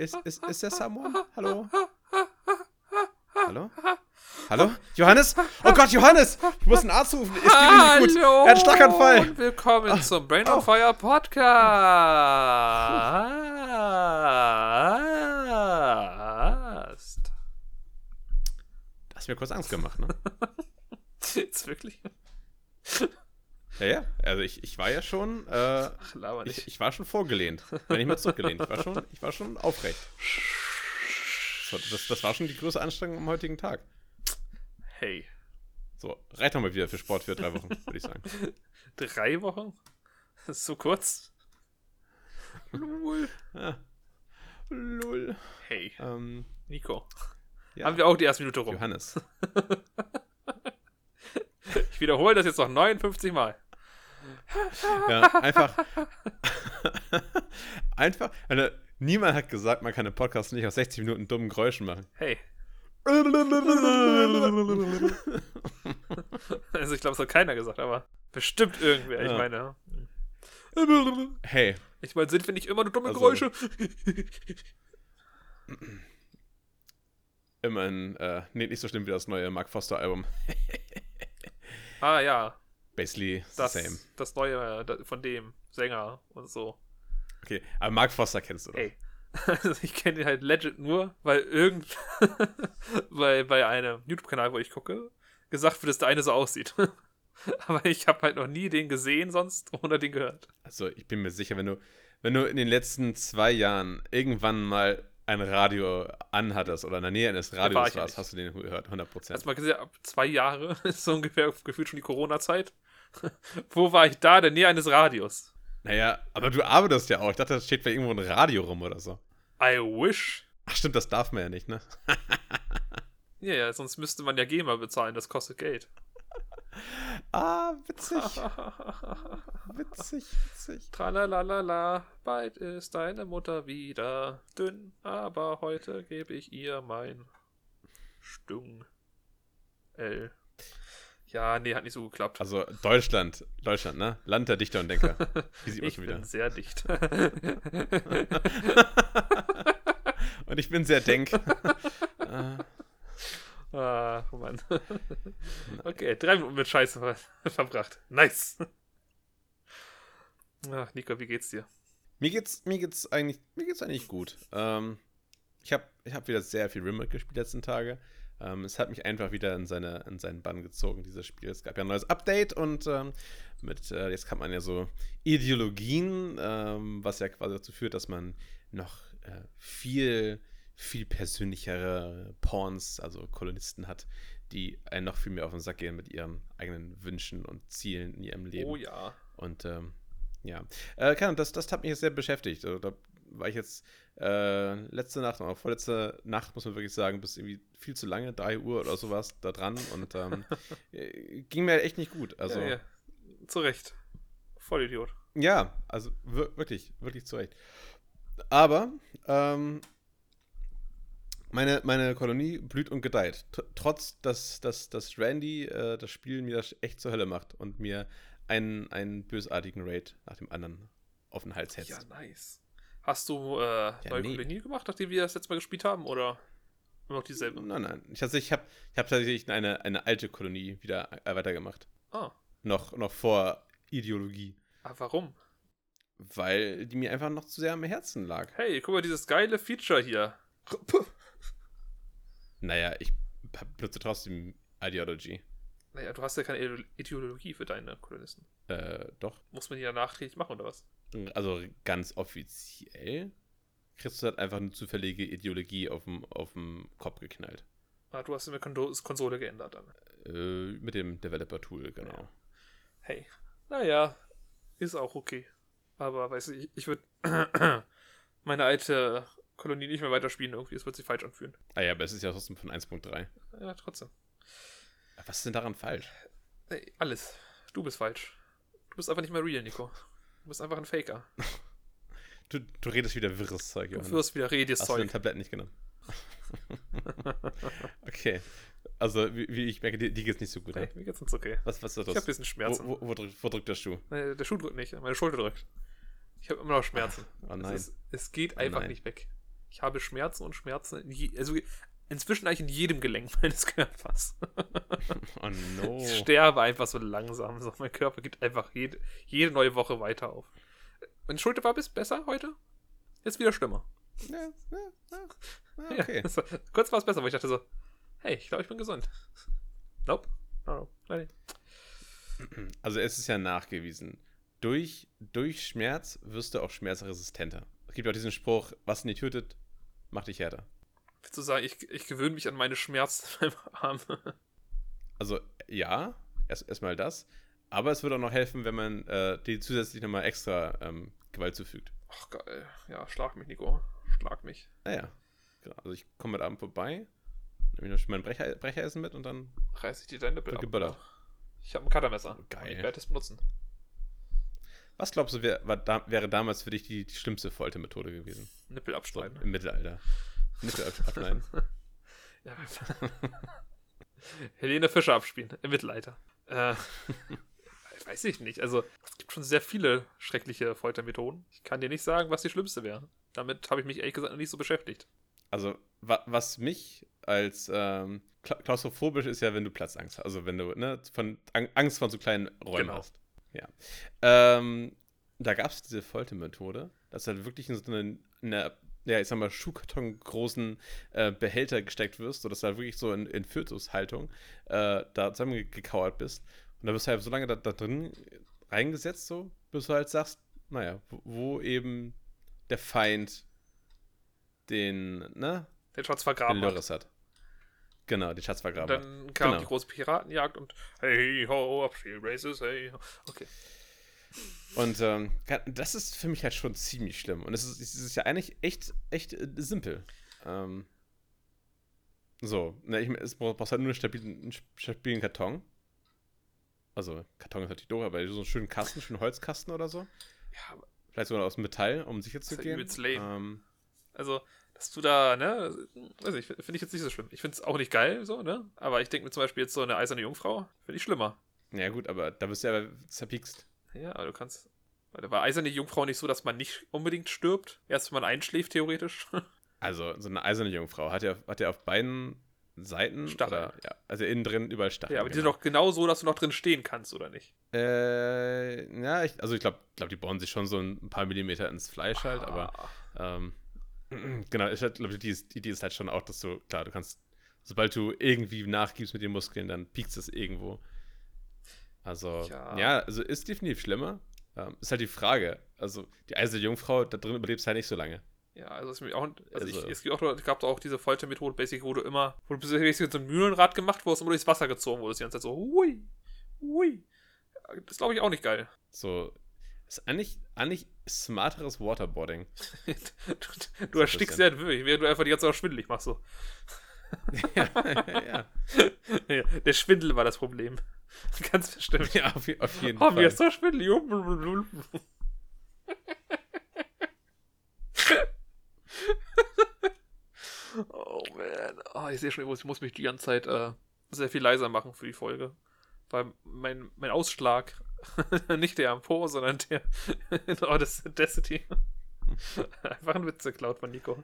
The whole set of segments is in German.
Ist, ist, ist der someone? Hallo? Hallo? Hallo? Johannes? Oh Gott, Johannes! Ich muss einen Arzt rufen. Es geht nicht gut. Er hat einen Schlaganfall. und willkommen Ah. zum Brain Oh. on Fire Podcast. Du hast mir kurz Angst gemacht, ne? Jetzt wirklich? Ja, ja. Also ich, ich war ja schon, äh, Ach, ich, ich war schon vorgelehnt. Wenn nicht mal zurückgelehnt. Ich war schon, ich war schon aufrecht. Das, das war schon die größte Anstrengung am heutigen Tag. hey, So, reicht doch mal wieder für Sport für drei Wochen, würde ich sagen. drei Wochen? Das ist so kurz. Lul. Ja. Lull. Hey, Ähm, Nico. ja. Haben wir auch die erste Minute rum. Johannes. Ich wiederhole das jetzt noch 59 Mal. Ja, einfach. einfach. Also, niemand hat gesagt, man kann einen Podcast nicht aus 60 Minuten dummen Geräuschen machen. Hey. Also ich glaube, das hat keiner gesagt, aber bestimmt irgendwer. Ich Ja. meine. Hey, Ich meine, sind wir nicht immer nur dumme Also- Geräusche? immerhin, äh, nee, nicht so schlimm wie das neue Mark Foster Album. ah ja, Basically das, same. das neue von dem Sänger und so. Okay, aber Mark Foster kennst du doch. Ey. Also ich kenne den halt legit nur, weil irgend bei, bei einem YouTube-Kanal, wo ich gucke, gesagt wird, dass der eine so aussieht. Aber ich habe halt noch nie den gesehen sonst oder den gehört. Also, ich bin mir sicher, wenn du, wenn du in den letzten zwei Jahren irgendwann mal ein Radio anhattest oder in der Nähe eines war Radios ja warst, nicht. hast du den gehört, 100%. Hast du mal gesehen, ab zwei Jahre ist so ungefähr gefühlt schon die Corona-Zeit. Wo war ich da? In der Nähe eines Radios. Naja, aber du arbeitest ja auch. Ich dachte, da steht bei irgendwo ein Radio rum oder so. I wish. Ach stimmt, das darf man ja nicht, ne? Ja, ja, sonst müsste man ja GEMA bezahlen, das kostet Geld. Ah, witzig. Witzig, witzig. Tralalala, bald ist deine Mutter wieder dünn, aber heute gebe ich ihr mein Stung. L. Ja, nee, hat nicht so geklappt. Also Deutschland, Deutschland, ne? Land der Dichter und Denker. Wie sieht man ich schon bin wieder. sehr dicht. Und ich bin sehr denk. Ah, oh Mann. okay, drei Minuten mit Scheiße ver verbracht. Nice. Ach, Nico, wie geht's dir? mir geht's, mir geht's eigentlich, mir geht's eigentlich gut. Ähm, ich habe ich hab wieder sehr viel Rimworld gespielt die letzten Tage. Ähm, es hat mich einfach wieder in, seine, in seinen Bann gezogen, dieses Spiel. Es gab ja ein neues Update und ähm, mit, äh, jetzt kann man ja so Ideologien, ähm, was ja quasi dazu führt, dass man noch äh, viel, viel persönlichere Pawns, also Kolonisten hat, die einen noch viel mehr auf den Sack gehen mit ihren eigenen Wünschen und Zielen in ihrem Leben. Oh ja. Und ähm, ja, äh, das, das hat mich jetzt sehr beschäftigt. Also, da war ich jetzt äh, letzte Nacht auch vorletzte Nacht, muss man wirklich sagen, bis irgendwie viel zu lange, 3 Uhr oder sowas, da dran und ähm, äh, ging mir echt nicht gut. Also, ja, ja, ja. Zu Recht. Vollidiot. also wir wirklich, wirklich zu Recht. Aber ähm, meine, meine Kolonie blüht und gedeiht. T trotz, dass, dass, dass Randy äh, das Spiel mir das echt zur Hölle macht und mir einen, einen bösartigen Raid nach dem anderen auf den Hals hetzt. Ja, nice. Hast du äh, neue nee. Kolonie gemacht, nachdem wir das letzte Mal gespielt haben? Oder immer noch dieselbe? Nein, nein. Ich, also ich habe ich hab tatsächlich eine, eine alte Kolonie wieder äh, weitergemacht. Ah. Noch, noch vor Ideologie. ah, warum? Weil die mir einfach noch zu sehr am Herzen lag. Hey, guck mal, dieses geile Feature hier. Naja, ich benutze trotzdem Ideology. Naja, du hast ja keine Ide- Ideologie für deine Kolonisten. Äh, doch. Muss man die ja nachträglich machen, oder was? Also ganz offiziell kriegst du halt einfach eine zufällige Ideologie auf dem, auf dem Kopf geknallt. Ah, du hast eine Konsole geändert dann. Äh, mit dem Developer-Tool, genau. Hey. Naja, ist auch okay. Aber, weißt du, ich, ich würde meine alte Kolonie nicht mehr weiterspielen irgendwie. Es wird sich falsch anfühlen. Ah ja, aber es ist ja trotzdem von 1.3. Ja, trotzdem. Was ist denn daran falsch? Ey, alles. Du bist falsch. Du bist einfach nicht mehr real, Nico. Du bist einfach ein Faker. Du, du redest wieder wirres Zeug, Du Johannes. wirst wieder redes Hast du dein Zeug. Tablett nicht genommen? okay. Also, wie, wie ich merke, dir, dir geht's nicht so gut. Hey, ne? mir geht's uns okay. Was, was ist Ich das? habe ein bisschen Schmerzen. Wo, wo, wo, drückt, wo drückt der Schuh? Nee, der Schuh drückt nicht, meine Schulter drückt. Ich habe immer noch Schmerzen. Oh Es, nein. ist, es geht Oh einfach nein. nicht weg. Ich habe Schmerzen und Schmerzen. Je, also inzwischen eigentlich in jedem Gelenk meines Körpers. Oh no. Ich sterbe einfach so langsam. So, mein Körper gibt einfach jede, jede neue Woche weiter auf. Meine Schulter war bis besser heute. Jetzt wieder schlimmer. Ja, ja, ja. Ah, Okay. war, kurz war es besser, weil ich dachte so, hey, ich glaube, ich bin gesund. Nope. No, no. Also es ist ja nachgewiesen. Durch, durch Schmerz wirst du auch schmerzresistenter. Es gibt auch diesen Spruch, was nicht tötet, macht dich härter. Willst du sagen, ich, ich gewöhne mich an meine Schmerzen in meinem Arm? Also ja, erst erstmal das. Aber es würde auch noch helfen, wenn man äh, die zusätzlich nochmal extra ähm, Gewalt zufügt. Ach geil. Ja, schlag mich, Nico. Schlag mich. Naja. Genau. Also ich komme heute Abend vorbei, nehme ich noch mein Brecher, Brecheressen mit und dann Reiß ich dir deine Nippel ab. geböllert. Ich habe ein Cuttermesser. Geil. Ich werde es benutzen. Was glaubst du, wär, war da, wäre damals für dich die, die schlimmste Foltermethode gewesen? Nippel So, abschneiden. Im Mittelalter. Ab- abschneiden. Ja. Helene Fischer abspielen. Im Mittelalter. Äh, weiß ich nicht. Also, es gibt schon sehr viele schreckliche Foltermethoden. Ich kann dir nicht sagen, was die schlimmste wäre. Damit habe ich mich ehrlich gesagt noch nicht so beschäftigt. Also, wa was mich als ähm, kla- klaustrophobisch ist ja, wenn du Platzangst hast. Also, wenn du ne, von Ang Angst vor so kleinen Räumen Genau. hast. Ja. Ähm, da gab es diese Foltermethode, dass du halt wirklich in so eine, eine ja, ich sag mal, Schuhkarton großen äh, Behälter gesteckt wirst, sodass du halt wirklich so in, in Fötushaltung äh, da zusammengekauert bist. Und da wirst du halt so lange da, da drin reingesetzt, so, bis du halt sagst, naja, wo, wo eben der Feind den, ne, Den Schatz den vergraben hat. Lörres hat. Genau, den Schatz Und vergraben hat. dann kam Genau. die große Piratenjagd und hey ho, Upstream Races, hey ho. Okay. Und ähm, das ist für mich halt schon ziemlich schlimm. Und es ist, es ist ja eigentlich echt, echt äh, simpel. Ähm, so, ne, ich, es braucht brauchst halt nur einen stabilen, einen stabilen Karton. Also, Karton ist natürlich doof, aber so einen schönen Kasten, schönen Holzkasten oder so. Ja, Vielleicht sogar aus Metall, um sicher zu ja gehen. Ähm, also, dass du da, ne, weiß ich, finde ich jetzt nicht so schlimm. Ich finde es auch nicht geil, so, ne? Aber ich denke mir zum Beispiel jetzt so eine eiserne Jungfrau, finde ich schlimmer. ja, gut, aber da bist du ja zerpiekst. Ja, aber du kannst. Weil da war eiserne Jungfrau nicht so, dass man nicht unbedingt stirbt. Erst wenn man einschläft, theoretisch. Also, so eine eiserne Jungfrau hat ja, hat ja auf beiden Seiten. Stacheln. Oder, ja, also innen drin überall Stacheln. ja, aber die sind genau. doch genau so, dass du noch drin stehen kannst, oder nicht? Äh, ja, ich, also ich glaube, glaub, die bauen sich schon so ein paar Millimeter ins Fleisch halt, aber Ah, ähm, genau, ich glaube, die Idee ist halt schon auch, dass du, klar, du kannst, sobald du irgendwie nachgibst mit den Muskeln, dann piekst es irgendwo. Also, Ja. ja, also ist definitiv schlimmer. Ähm, ist halt die Frage. Also, die eiserne Jungfrau, da drin überlebst du halt nicht so lange. Ja, also, ist mir auch, also, Also- ich, es gibt auch, es gab auch diese Foltermethode, basically, wo du immer, wo du basically so ein Mühlenrad gemacht wurdest, immer durchs Wasser gezogen wurdest, die ganze Zeit so, hui, hui. Das glaube ich auch nicht geil. So, ist eigentlich, eigentlich smarteres Waterboarding. du, du erstickst sehr wirklich, während du einfach die ganze Zeit auch schwindelig machst. So. ja, ja. Ja, der Schwindel war das Problem. Ganz bestimmt. ja auf, auf jeden wir Fall. jetzt so schwindelig? oh man. Oh, ich sehe schon, ich muss, ich muss mich die ganze Zeit äh, sehr viel leiser machen für die Folge. Weil mein, mein Ausschlag, nicht der am Po, sondern der oh, das Audacity. Einfach ein Witz geklaut von Nico.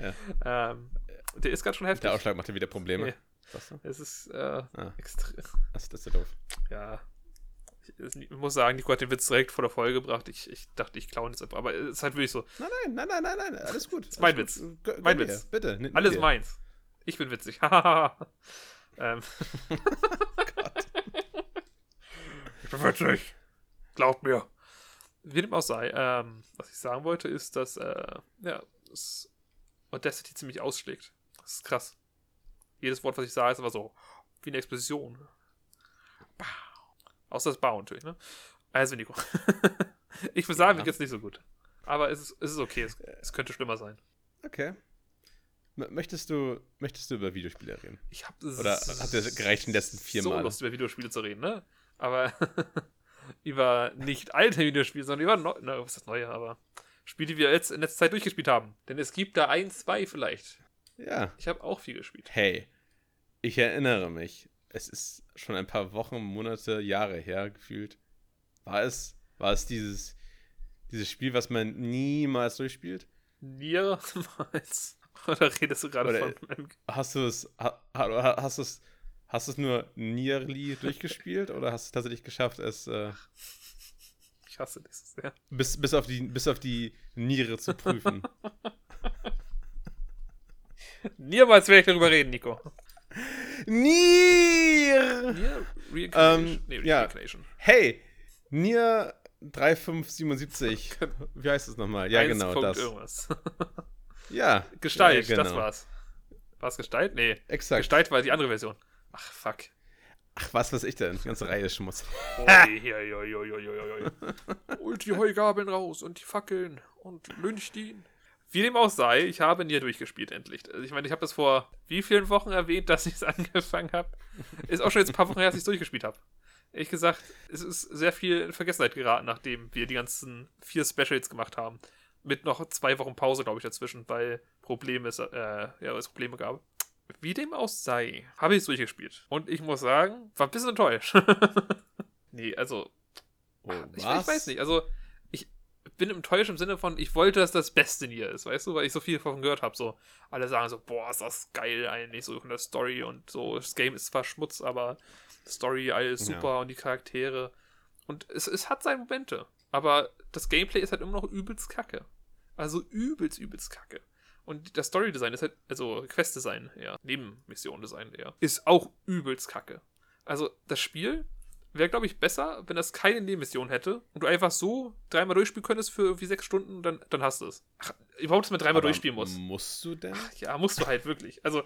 Ja. Ähm, der ist gerade schon heftig. Der Ausschlag macht dir wieder Probleme. Ja. Du? Es ist äh, Ah. extrem. Das, das ist ja doof. Ja. Ich, ich muss sagen, Nico hat den Witz direkt vor der Folge gebracht. Ich, ich dachte, ich klaue jetzt einfach. Aber es ist halt wirklich so. Nein, nein, nein, nein, nein, nein, alles gut. ist mein alles Witz. gönn Mein. Witz. Bitte. nimm Alles dir. meins. Ich bin witzig. ähm. ich bin witzig. Glaubt mir. Wie dem auch sei. Ähm, was ich sagen wollte, ist, dass äh, ja, das Audacity ziemlich ausschlägt. Das ist krass. Jedes Wort, was ich sage, ist aber so wie eine Explosion. Bau. Außer das Bau natürlich, ne? Also, Nico. ich würde sagen, Ja. mir geht's nicht so gut. Aber es ist, es ist okay. Es, es könnte schlimmer sein. Okay. Möchtest du, möchtest du über Videospiele reden? Ich hab Oder hat dir gereicht in den letzten vier so Mal? Lust, über Videospiele zu reden, ne? Aber über nicht alte Videospiele, sondern über neu, ne, was ist das neue, aber Spiele, die wir jetzt in letzter Zeit durchgespielt haben. Denn es gibt da ein, zwei vielleicht. Ja. Ich habe auch viel gespielt. Hey, ich erinnere mich. Es ist schon ein paar Wochen, Monate, Jahre her gefühlt. War es, war es dieses, dieses Spiel, was man niemals durchspielt? Nier meinst? Oder redest du gerade Oder- von meinem Hast du es, ha, ha, hast du es, hast du es nur nearly durchgespielt oder hast du es tatsächlich geschafft, es äh, Ich hasse das sehr. bis, bis, auf die, bis auf die Niere zu prüfen? Niemals werde ich darüber reden, Nico. Nier! Nier Reincarnation. Ähm, nee, ja. Reincarnation. Hey, Nier 3577. Wie heißt es nochmal? Ja, Eins genau, Punkt das. Irgendwas. Ja. Gestalt, ja, genau. das war's. War es Gestalt? Nee. Exakt. Gestalt war die andere Version. Ach, fuck. Ach, was weiß ich denn? Die ganze Reihe ist Schmutz. Oh, die Heugabeln raus und die Fackeln und lyncht ihn. Wie dem auch sei, ich habe Nier durchgespielt endlich. Also ich meine, ich habe das vor wie vielen Wochen erwähnt, dass ich es angefangen habe. Ist auch schon jetzt ein paar Wochen her, dass ich es durchgespielt habe. Ehrlich gesagt, es ist sehr viel in Vergessenheit geraten, nachdem wir die ganzen vier Specials gemacht haben. Mit noch zwei Wochen Pause, glaube ich, dazwischen, weil Probleme, es, äh, ja, es Probleme gab. Wie dem auch sei, habe ich es durchgespielt. Und ich muss sagen, war ein bisschen enttäuscht. nee, also, Oh, ich, ich weiß nicht. Also, bin enttäuscht im Sinne von, ich wollte, dass das Beste Nier ist, weißt du, weil ich so viel davon gehört habe. So, alle sagen so, boah, ist das geil eigentlich, so von der Story und so. Das Game ist zwar Schmutz, aber Story, alles Ja. super und die Charaktere. Und es, es hat seine Momente. Aber das Gameplay ist halt immer noch übelst kacke. Also übelst, übelst kacke. Und das Story-Design ist halt, also Quest-Design, ja, Nebenmission-Design, ja, ist auch übelst kacke. Also das Spiel wäre, glaube ich, besser, wenn das keine Nebenmission hätte und du einfach so dreimal durchspielen könntest für irgendwie sechs Stunden, dann, dann hast du es. Ach, überhaupt, dass man dreimal Aber durchspielen muss. Musst du denn? Ja, musst du halt wirklich. Also,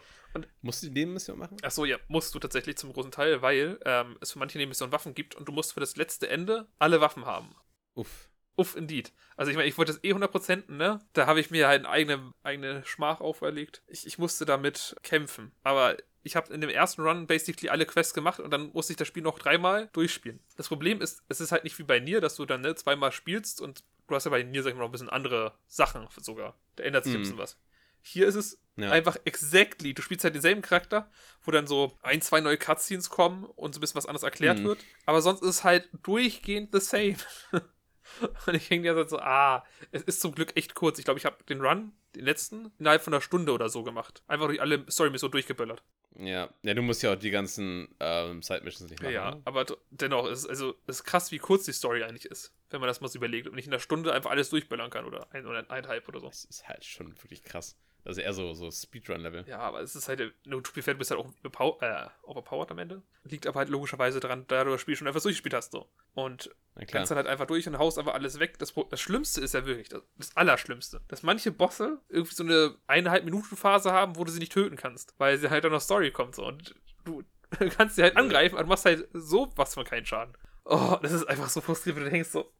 Musst du die Nebenmission machen? ach so, ja, musst du tatsächlich zum großen Teil, weil ähm, es für manche Nebenmissionen Waffen gibt und du musst für das letzte Ende alle Waffen haben. Uff. Uff, indeed. Also ich meine, ich wollte das eh 100%, ne? Da habe ich mir halt eine eigene, eigene Schmach auferlegt. Ich, ich musste damit kämpfen. Aber ich habe in dem ersten Run basically alle Quests gemacht und dann musste ich das Spiel noch dreimal durchspielen. Das Problem ist, es ist halt nicht wie bei Nier, dass du dann ne, zweimal spielst und du hast ja bei Nier, sag ich mal, noch ein bisschen andere Sachen sogar. Da ändert sich ein Mhm. bisschen was. Hier ist es Ja. einfach exactly. Du spielst halt denselben Charakter, wo dann so ein, zwei neue Cutscenes kommen und so ein bisschen was anderes erklärt Mhm. wird. Aber sonst ist es halt durchgehend the same. Und ich hänge ja so, ah, es ist zum Glück echt kurz. Ich glaube, ich habe den Run, den letzten, innerhalb von einer Stunde oder so gemacht. Einfach durch alle Story-Missionen durchgeböllert. Ja. Ja, du musst ja auch die ganzen ähm, Side-Missions nicht machen. Ja, ne? aber dennoch, es ist, also, es ist krass, wie kurz die Story eigentlich ist, wenn man das mal so überlegt und nicht in einer Stunde einfach alles durchböllern kann oder ein oder eineinhalb oder so. Das ist halt schon wirklich krass. Das ist eher so, so Speedrun-Level. Ja, aber es ist halt, no, to be fair, du bist halt auch überpow- äh, overpowered am Ende. Liegt aber halt logischerweise daran, da du das Spiel schon einfach durchgespielt hast, so. Und kannst dann halt einfach durch und haust einfach alles weg. Das, das Schlimmste ist ja wirklich, das, das Allerschlimmste, dass manche Bosse irgendwie so eine eineinhalb Minuten Phase haben, wo du sie nicht töten kannst, weil sie halt dann noch Story kommt, so. Und du kannst sie halt angreifen, aber du machst halt so was von keinen Schaden. Oh, das ist einfach so frustrierend, wenn du denkst so,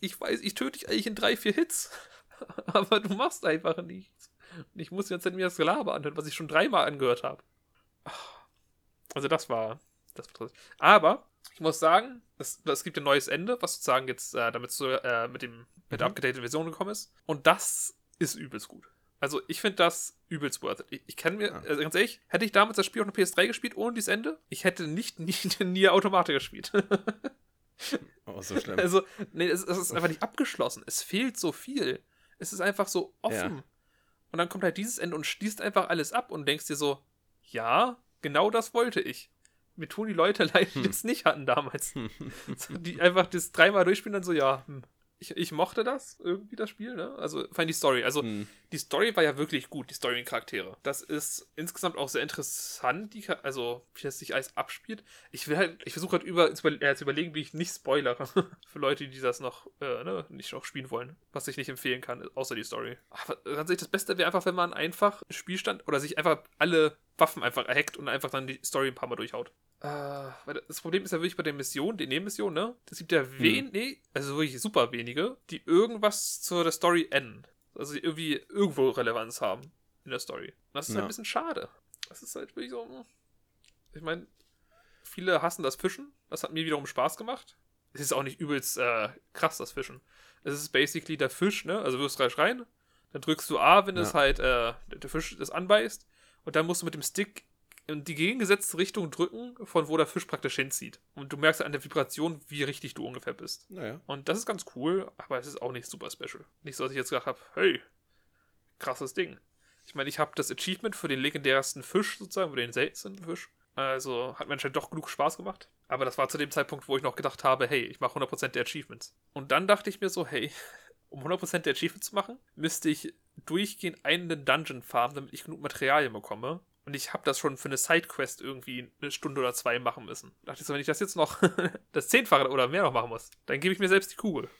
ich weiß, ich töte dich eigentlich in drei, vier Hits, aber du machst einfach nichts. Und ich muss Zeit mir das Gelaber anhören, was ich schon dreimal angehört habe. Also das war, das war. Aber ich muss sagen, es, es gibt ein neues Ende, was sozusagen jetzt äh, damit zu, äh, mit, dem, mit der Mhm. upgedateten Version gekommen ist. Und das ist übelst gut. Also ich finde das übelst worth it. Ich, ich kann mir, also ganz ehrlich, hätte ich damals das Spiel auf der PS3 gespielt ohne dieses Ende, ich hätte nicht, Nier Automata gespielt. Oh, so schlimm. Also, nee, es, es ist einfach nicht abgeschlossen. Es fehlt so viel. Es ist einfach so offen. Ja. Und dann kommt halt dieses Ende und schließt einfach alles ab und denkst dir so, ja, genau das wollte ich. Mir tun die Leute leid, die Hm. das nicht hatten damals. So, die einfach das dreimal durchspielen, dann so, ja, hm. Ich, ich mochte das irgendwie, das Spiel, ne? Also, vor allem die Story. Also, Hm. die Story war ja wirklich gut, die Story und Charaktere. Das ist insgesamt auch sehr interessant, die, also wie das sich alles abspielt. Ich will halt, ich versuche halt über, äh, zu überlegen, wie ich nicht spoilere. Für Leute, die das noch, äh, ne, nicht noch spielen wollen. Was ich nicht empfehlen kann, außer die Story. Aber ganz ehrlich, das Beste wäre einfach, wenn man einfach Spielstand oder sich einfach alle Waffen einfach hackt und einfach dann die Story ein paar Mal durchhaut. Äh, weil das Problem ist ja wirklich bei den Missionen, den Nebenmissionen, ne? Es gibt ja wen, nee, also wirklich super wenige, die irgendwas zur der Story enden. Also irgendwie irgendwo Relevanz haben in der Story. Und das ist halt Ja. ein bisschen schade. Das ist halt wirklich so. hm. Ich meine, viele hassen das Fischen. Das hat mir wiederum Spaß gemacht. Es ist auch nicht übelst äh, krass, das Fischen. Es ist basically der Fisch, ne? Also wirst reich rein, dann drückst du A, wenn Ja. es halt äh, der der Fisch das anbeißt. Und dann musst du mit dem Stick in die gegengesetzte Richtung drücken, von wo der Fisch praktisch hinzieht. Und du merkst an der Vibration, wie richtig du ungefähr bist. Naja. Und das ist ganz cool, aber es ist auch nicht super special. Nicht so, dass ich jetzt gedacht habe, hey, krasses Ding. Ich meine, ich habe das Achievement für den legendärsten Fisch sozusagen, für den seltensten Fisch. Also hat mir anscheinend doch genug Spaß gemacht. Aber das war zu dem Zeitpunkt, wo ich noch gedacht habe, hey, ich mache 100% der Achievements. Und dann dachte ich mir so, hey, um 100% der Achievements zu machen, müsste ich durchgehend einen Dungeon farmen, damit ich genug Materialien bekomme. Und ich habe das schon für eine Sidequest irgendwie eine Stunde oder zwei machen müssen. Da dachte ich so, wenn ich das jetzt noch das Zehnfache oder mehr noch machen muss, dann gebe ich mir selbst die Kugel.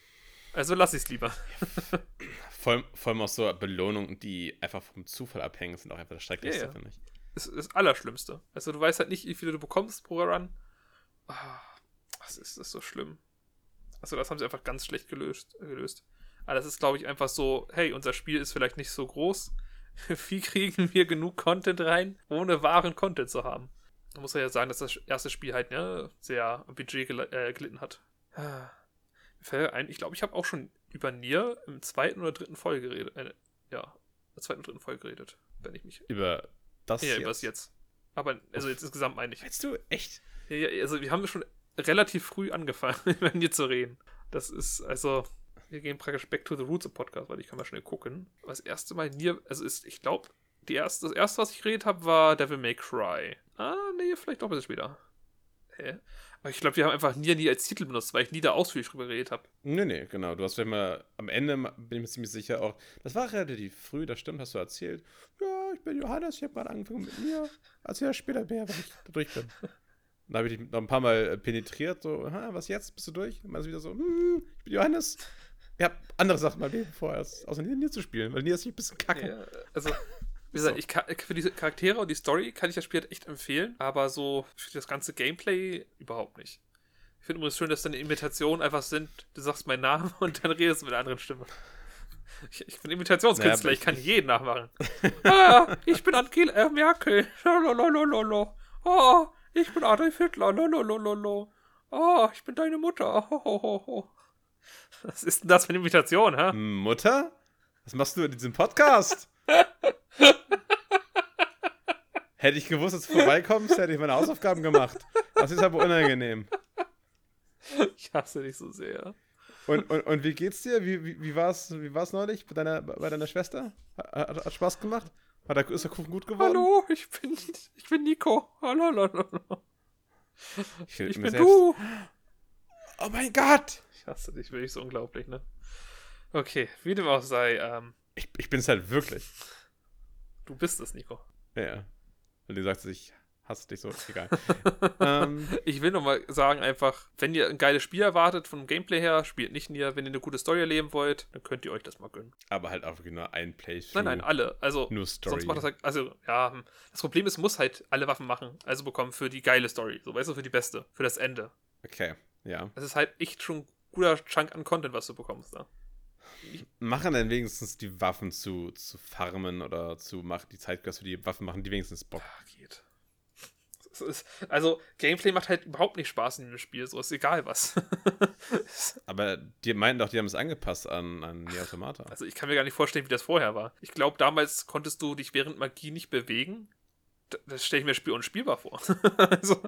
Also lasse ich es lieber. vor, allem, vor allem auch so Belohnungen, die einfach vom Zufall abhängen, sind auch einfach das Schrecklichste, Ja, ja. finde ich. Das ist das Allerschlimmste. Also du weißt halt nicht, wie viele du bekommst pro Run. Ah, was ist das so schlimm? Also das haben sie einfach ganz schlecht gelöst. gelöst. Aber das ist, glaube ich, einfach so, hey, unser Spiel ist vielleicht nicht so groß. Wie kriegen wir genug Content rein, ohne wahren Content zu haben? Man muss ja sagen, dass das erste Spiel halt ne, sehr am Budget gel äh, gelitten hat. Ich glaube, ich habe auch schon über Nier im zweiten oder dritten Folge geredet. Äh, ja, in der zweiten oder dritten Folge geredet, wenn ich mich Über das ja, jetzt. übers Jetzt. Aber, also jetzt insgesamt meine ich. Meinst du? Echt? Ja, ja, also wir haben schon relativ früh angefangen, über Nier zu reden. Das ist, also, wir gehen praktisch back to the roots im Podcast, weil ich kann mal schnell gucken. Aber das erste Mal Nier, also ist, ich glaube, erste, das erste, was ich geredet habe, war Devil May Cry. Ah, nee, vielleicht doch ein bisschen später. Hä? Aber ich glaube, wir haben einfach Nier nie als Titel benutzt, weil ich nie da ausführlich drüber geredet habe. Nee, nee, genau. Du hast vielleicht mal am Ende, bin ich mir ziemlich sicher auch, das war relativ früh, das stimmt, hast du erzählt. Ja, ich bin Johannes, ich habe gerade angefangen mit mir. Erzähl ja später mehr, wenn ich da durch bin. Dann habe ich dich noch ein paar Mal penetriert, so, was jetzt? Bist du durch? Dann ist wieder so, hm, ich bin Johannes. Ich habe andere Sachen mal Leben vor, als außer Nier zu spielen, weil Nier ist ein bisschen kacke. Ja, also, wie gesagt, ich kann, für diese Charaktere und die Story kann ich das Spiel halt echt empfehlen, aber so für das ganze Gameplay überhaupt nicht. Ich finde übrigens schön, dass deine Imitationen einfach sind, du sagst meinen Namen und dann redest du mit einer anderen Stimme. Ich, ich bin Imitationskünstler, Naja, ich kann jeden nachmachen. ah, ich bin Angela Merkel. Lololololo. Oh, ich bin Adolf Hitler. Lololololo. Oh, ich bin deine Mutter. Hohoho. Was ist denn das für eine Imitation, hä? Mutter? Was machst du in diesem Podcast? Hätte ich gewusst, dass du vorbeikommst, hätte ich meine Hausaufgaben gemacht. Das ist aber unangenehm. Ich hasse dich so sehr. Und, und, und wie geht's dir? Wie, wie, wie war es wie war's neulich bei deiner, bei deiner Schwester? Hat, hat, Spaß gemacht? Hat der, ist der Kuchen gut geworden? Hallo, ich bin, ich bin Nico. Hallo, hallo, hallo. Ich, Ich bin selbst- du. Oh mein Gott! Ich hasse dich wirklich so unglaublich, ne? Okay, wie dem auch sei, ähm, Ich, ich bin es halt wirklich. du bist es, Nico. Ja, ja. Weil du sagst, ich hasse dich so. Egal. ähm, Ich will nochmal sagen, einfach, wenn ihr ein geiles Spiel erwartet, vom Gameplay her, spielt nicht Nier. Wenn ihr eine gute Story erleben wollt, dann könnt ihr euch das mal gönnen. aber halt auch nur ein Playthrough. Nein, nein, alle. Also, Nur Story. sonst macht das halt, also, ja, hm. das Problem ist, muss halt alle Waffen machen, also bekommen für die geile Story. So, weißt du, für die beste, für das Ende. Okay, ja. Das ist halt echt schon ein guter Chunk an Content, was du bekommst da. Machen denn wenigstens die Waffen zu, zu farmen oder zu machen, die Zeitquest für die Waffen machen, die wenigstens Bock. Ah, geht. Es ist, also, Gameplay macht halt überhaupt nicht Spaß in dem Spiel, so ist egal was. Aber die meinten doch, die haben es angepasst an, an Nier Automata. also, ich kann mir gar nicht vorstellen, wie das vorher war. Ich glaube, damals konntest du dich während Magie nicht bewegen. Das stelle ich mir das Spiel unspielbar vor. also,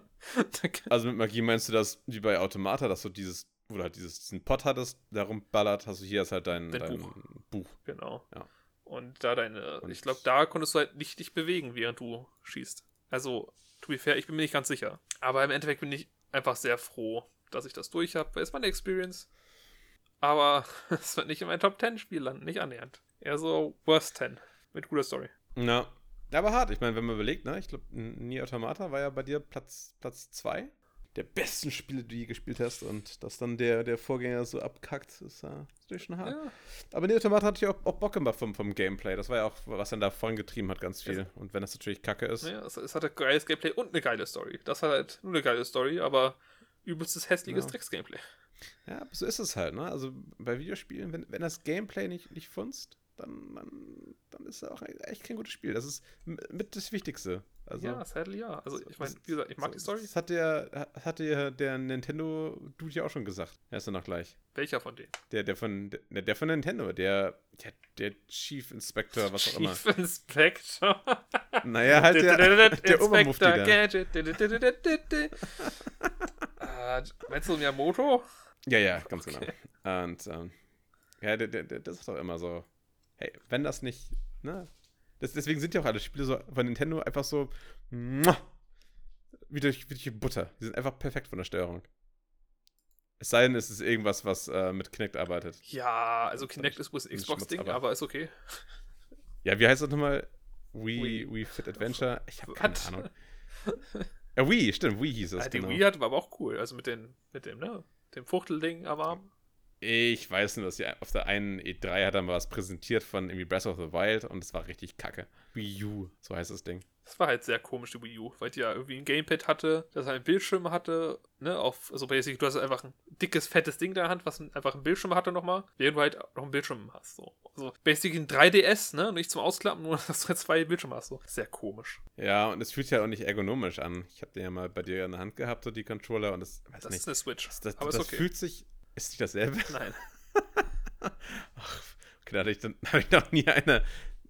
Also mit Magie meinst du das wie bei Automata, dass du dieses, wo du halt dieses, diesen Pot hattest, der rumballert, hast du hier ist halt dein, Dein dein Buch. Buch. genau. Ja. Und da deine, Und- ich glaube, da konntest du halt nicht dich bewegen, während du schießt. Also, to be fair, ich bin mir nicht ganz sicher. Aber im Endeffekt bin ich einfach sehr froh, dass ich das durch habe. Es war eine Experience. Aber es wird nicht in mein Top 10 Spiel landen, nicht annähernd. Eher so Worst 10 mit guter Story. Ja. Ja, aber hart. Ich meine, wenn man überlegt, ne, ich glaube, Nier Automata war ja bei dir Platz 2 Platz zwei der besten Spiele, die du je gespielt hast. Und dass dann der, der Vorgänger so abkackt, ist ja natürlich schon hart. Ja. Aber Nier Automata hat ja auch, auch Bock gemacht vom, vom Gameplay. Das war ja auch, was dann da vorhin getrieben hat, ganz viel. Und wenn das natürlich kacke ist. Ja, es, es hatte geiles Gameplay und eine geile Story. Das hat halt nur eine geile Story, aber übelstes hässliches Ja. Drecks-Gameplay. Ja, so ist es halt, ne? Also bei Videospielen, wenn, wenn das Gameplay nicht, nicht funzt, dann, dann, dann ist es auch echt kein gutes Spiel. Das ist mit das Wichtigste. Also, ja, sadly ja. Also ich meine, wie gesagt, ich mag so, die Story. Das hat der, hat der, der Nintendo-Dude ja auch schon gesagt. Er ist ja noch gleich. Welcher von denen? Der, der von, der, der von Nintendo, der, der, der Chief Inspector, was auch immer. Chief Inspector. Naja, halt der, der Inspector Obermufti da. Gadget. Äh, Meinst du Miyamoto? Ja, ja, ganz Okay. genau. Und, ähm, ja, der, der, der, der sagt doch immer so, hey, wenn das nicht Ne? Das, deswegen sind ja auch alle Spiele so von Nintendo einfach so muah, wie durch, wie durch Butter. Die sind einfach perfekt von der Steuerung. Es sei denn, es ist irgendwas, was äh, mit Kinect arbeitet. Ja, also Kinect ist bloß Xbox-Ding, aber- aber ist okay. Ja, wie heißt das nochmal? Wii, Wii. Wii Fit Adventure? Ich habe keine? Ahnung. Ja, Wii, stimmt, Wii hieß es. Ja, die genau. Wii hat war aber auch cool. Also mit, den, mit dem, ne? Dem Fuchtelding am Arm. Ich weiß nur, dass sie auf der einen E3 hat dann mal was präsentiert von irgendwie Breath of the Wild und es war richtig kacke. Wii U, so heißt das Ding. Das war halt sehr komisch, die Wii U, weil die ja irgendwie ein Gamepad hatte, das einen Bildschirm hatte, ne, auf, also basically, du hast einfach ein dickes, fettes Ding in der Hand, was ein- einfach einen Bildschirm hatte nochmal, während du halt noch einen Bildschirm hast, so. Also, basically ein 3DS, ne, nicht zum Ausklappen, nur, dass du jetzt zwei Bildschirme hast, so. Sehr komisch. Ja, und es fühlt sich halt auch nicht ergonomisch an. Ich habe den ja mal bei dir in der Hand gehabt, so die Controller, und das, weiß Das nicht, ist eine Switch, das, das, aber das okay. fühlt sich, ist nicht dasselbe? Nein. Ach, okay, dann habe ich noch nie eine,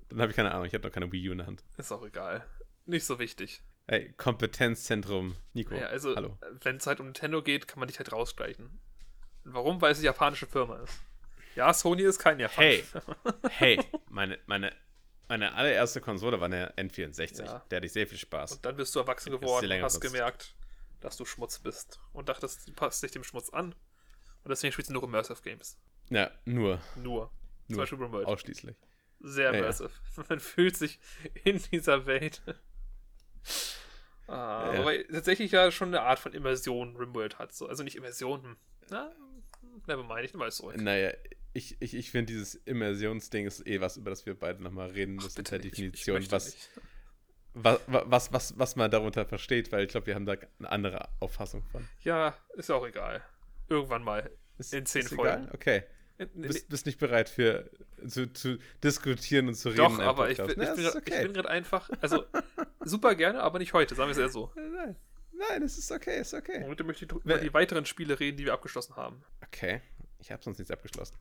dann habe ich keine Ahnung, ich habe noch keine Wii U in der Hand. Ist auch egal. Nicht so wichtig. Hey, Kompetenzzentrum, Nico. Ja, also, Hallo. wenn es halt um Nintendo geht, kann man dich halt rausstreichen. Und warum? Weil es eine japanische Firma ist. Ja, Sony ist kein japanische Hey. Firma. Hey, meine, meine, meine allererste Konsole war eine N64. Ja. Der hatte ich sehr viel Spaß. Und dann bist du erwachsen geworden und hast benutzt. gemerkt, dass du Schmutz bist. Und dachtest, du passt dich dem Schmutz an. Und deswegen spielst du nur Immersive Games. Ja, nur, Nur. Zum Nur. Beispiel Remote. ausschließlich. Sehr Ja, ja. immersive. Man fühlt sich in dieser Welt. Ah, Ja. Aber tatsächlich ja schon eine Art von Immersion Rimworld hat. So. Also nicht Immersion. hm. Na, never mind, ich nehme alles zurück. Naja, ich, ich, ich finde, dieses Immersionsding ist eh was, über das wir beide nochmal reden müssen, per nicht, ich Definition, möchte was, was, was, was, was man darunter versteht, weil ich glaube, wir haben da eine andere Auffassung von. Ja, ist ja auch egal. Irgendwann mal. Ist, In zehn Folgen. Egal? Okay. Bist, bist nicht bereit für zu, zu diskutieren und zu reden. Doch, aber ich bin, ich bin, ich okay. bin gerade einfach, also super gerne, aber nicht heute, sagen wir es eher so. Nein, nein, es ist okay, es ist okay. Heute möchte ich über die weiteren Spiele reden, die wir abgeschlossen haben. Okay, ich habe sonst nichts abgeschlossen.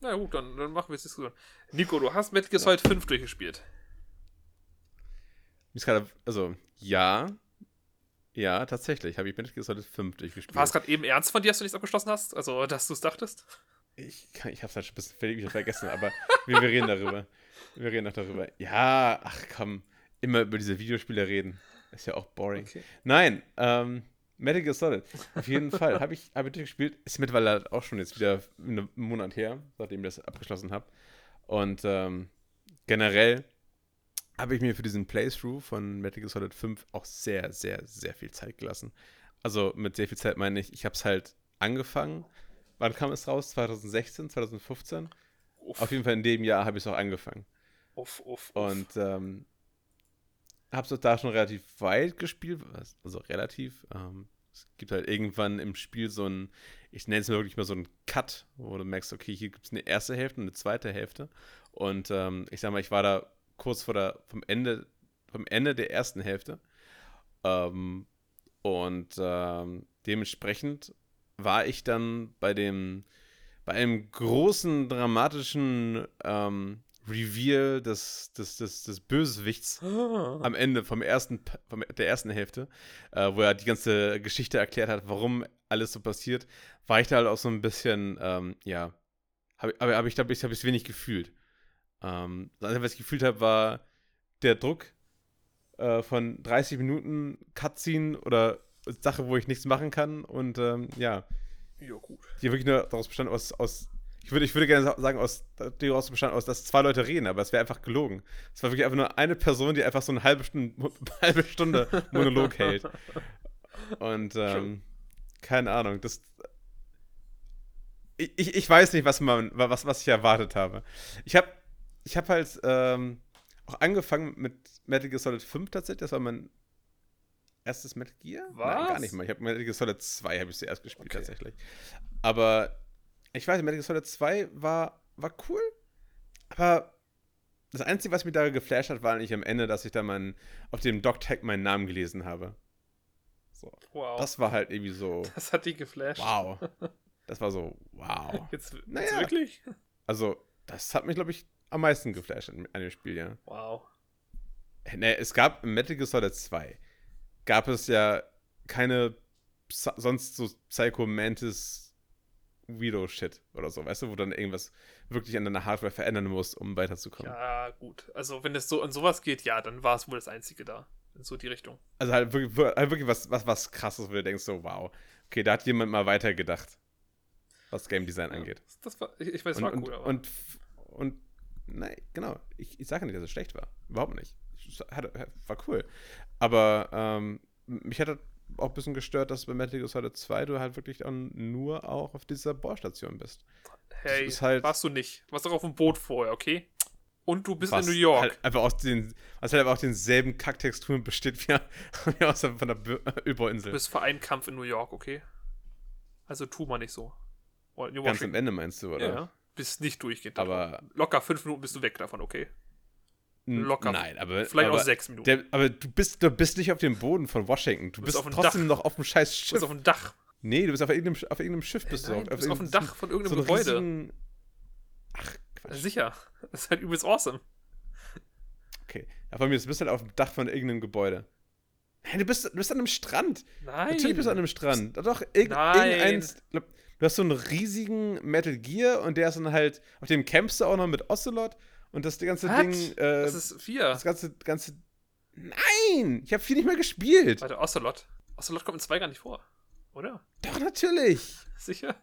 Na gut, dann, dann machen wir jetzt Diskussion. Nico, du hast Metal Gear Solid 5 durchgespielt. Mir ist gerade, also, ja, ja, tatsächlich, habe ich Metal Gear Solid 5 durchgespielt. War es gerade eben ernst von dir, dass du nichts abgeschlossen hast? Also, dass du es dachtest? Ich, ich habe es halt schon ein bisschen wieder vergessen, aber wir, wir reden darüber. Wir reden noch darüber. Ja, ach komm, immer über diese Videospiele reden. Ist ja auch boring. Okay. Nein, ähm, Metal Gear Solid. Auf jeden Fall. Habe ich, hab ich durchgespielt. Ist mittlerweile halt auch schon jetzt wieder einen Monat her, seitdem ich das abgeschlossen habe. Und ähm, generell habe ich mir für diesen Playthrough von Metal Gear Solid 5 auch sehr, sehr, sehr viel Zeit gelassen. Also mit sehr viel Zeit meine ich, ich habe es halt angefangen. Wann kam es raus? 2016, 2015? Uff, Auf jeden Fall in dem Jahr habe ich es auch angefangen. uff, uff, uff. Und ähm, habe es da schon relativ weit gespielt, also relativ. Ähm, es gibt halt irgendwann im Spiel so ein, ich nenne es mal wirklich mal so einen Cut, wo du merkst, okay, hier gibt es eine erste Hälfte und eine zweite Hälfte. Und ähm, ich sag mal, ich war da kurz vor der, vom Ende, vom Ende der ersten Hälfte. Ähm, und ähm, dementsprechend war ich dann bei dem, bei einem großen dramatischen ähm, Reveal des, des, des, des Bösewichts Ah. am Ende vom ersten, vom, der ersten Hälfte, äh, wo er die ganze Geschichte erklärt hat, warum alles so passiert, war ich da halt auch so ein bisschen, ähm, ja, hab, aber, aber ich glaube, ich habe es wenig gefühlt. Ähm, das Einzige, was ich gefühlt habe, war der Druck äh, von 30 Minuten Cutscene oder Sache, wo ich nichts machen kann und ähm, ja, Ja, gut. die wirklich nur daraus bestand aus, aus ich würde, ich würde gerne sa- sagen, aus, daraus bestand aus, dass zwei Leute reden, aber es wäre einfach gelogen. Es war wirklich einfach nur eine Person, die einfach so eine halbe Stunde, halbe Stunde Monolog hält. Und ähm, keine Ahnung, das. Ich, ich, ich weiß nicht, was man, was, was ich erwartet habe. Ich habe ich hab halt ähm, auch angefangen mit Metal Gear Solid 5 tatsächlich. Das war mein erstes Metal Gear? Nein, gar nicht mal. Ich habe Metal Gear Solid 2 habe ich zuerst gespielt Okay. tatsächlich. Aber ich weiß, nicht, Metal Gear Solid 2 war, war cool. Aber das Einzige, was mich da geflasht hat, war eigentlich am Ende, dass ich da mein, auf dem Doc-Tag meinen Namen gelesen habe. So. Wow. Das, Das war halt irgendwie so, hat die geflasht. wow. Das war so, wow. Jetzt, jetzt Naja. wirklich? Also, das hat mich, glaube ich, am meisten geflasht an, dem Spiel, ja. Wow. Ne, es gab im Metal Gear Solid 2 gab es ja keine Psy- sonst so Psycho Mantis Weirdo-Shit oder so, weißt du, wo dann irgendwas wirklich an deiner Hardware verändern musst, um weiterzukommen. Ja, gut. Also, wenn es so an sowas geht, ja, dann war es wohl das Einzige da. In so die Richtung. Also halt wirklich, halt wirklich was, was, was krasses, wo du denkst so, wow, okay, da hat jemand mal weitergedacht, was Game Design angeht. Das war, ich, weiß, es Und, war und, cool, aber. und, und, nein, genau, ich, ich sage nicht, dass es schlecht war. Überhaupt nicht. Hatte, war cool. Aber ähm, mich hat auch ein bisschen gestört, dass bei Metal Gear Solid 2 du halt wirklich dann nur auch auf dieser Bohrstation bist. hey, halt- warst du nicht. Warst doch auf dem Boot vorher, okay? Und du bist in New York. Halt einfach aus den, was halt einfach aus denselben Kacktexturen besteht wie, wie aus der, von der Du Überinsel. bist für einen Kampf in New York, okay? Also tu mal nicht so. Ganz am. Ende meinst du, oder? Ja. Bist nicht durchgehend davon. Aber- Locker fünf Minuten bist du weg davon, okay? Locker. Nein, aber. Vielleicht aber auch sechs Minuten. Der, aber du bist, du bist nicht auf dem Boden von Washington. Du bist bist, auf dem trotzdem Dach. noch auf dem scheiß du Schiff. bist auf dem Dach. nee, du bist auf irgendeinem, auf irgendeinem Schiff. Bist Nein, du du bist auf dem Dach von irgendeinem so Gebäude. riesigen- Ach, Quatsch. Sicher. Das ist halt übelst awesome. Okay. Ja, von mir, du bist halt auf dem Dach von irgendeinem Gebäude. Nein, du bist, du bist an einem Strand. Nein. Natürlich bist du an einem Strand. Doch, irg Nein. irgendein. Du hast so einen riesigen Metal Gear und der ist dann halt, auf dem campst du auch noch mit Ocelot und das ganze What? Ding, äh, das ist vier. das ganze, ganze. Nein! Ich habe viel nicht mehr gespielt. Warte, Ocelot. Ocelot kommt in zwei gar nicht vor. Oder? Doch, natürlich. Sicher?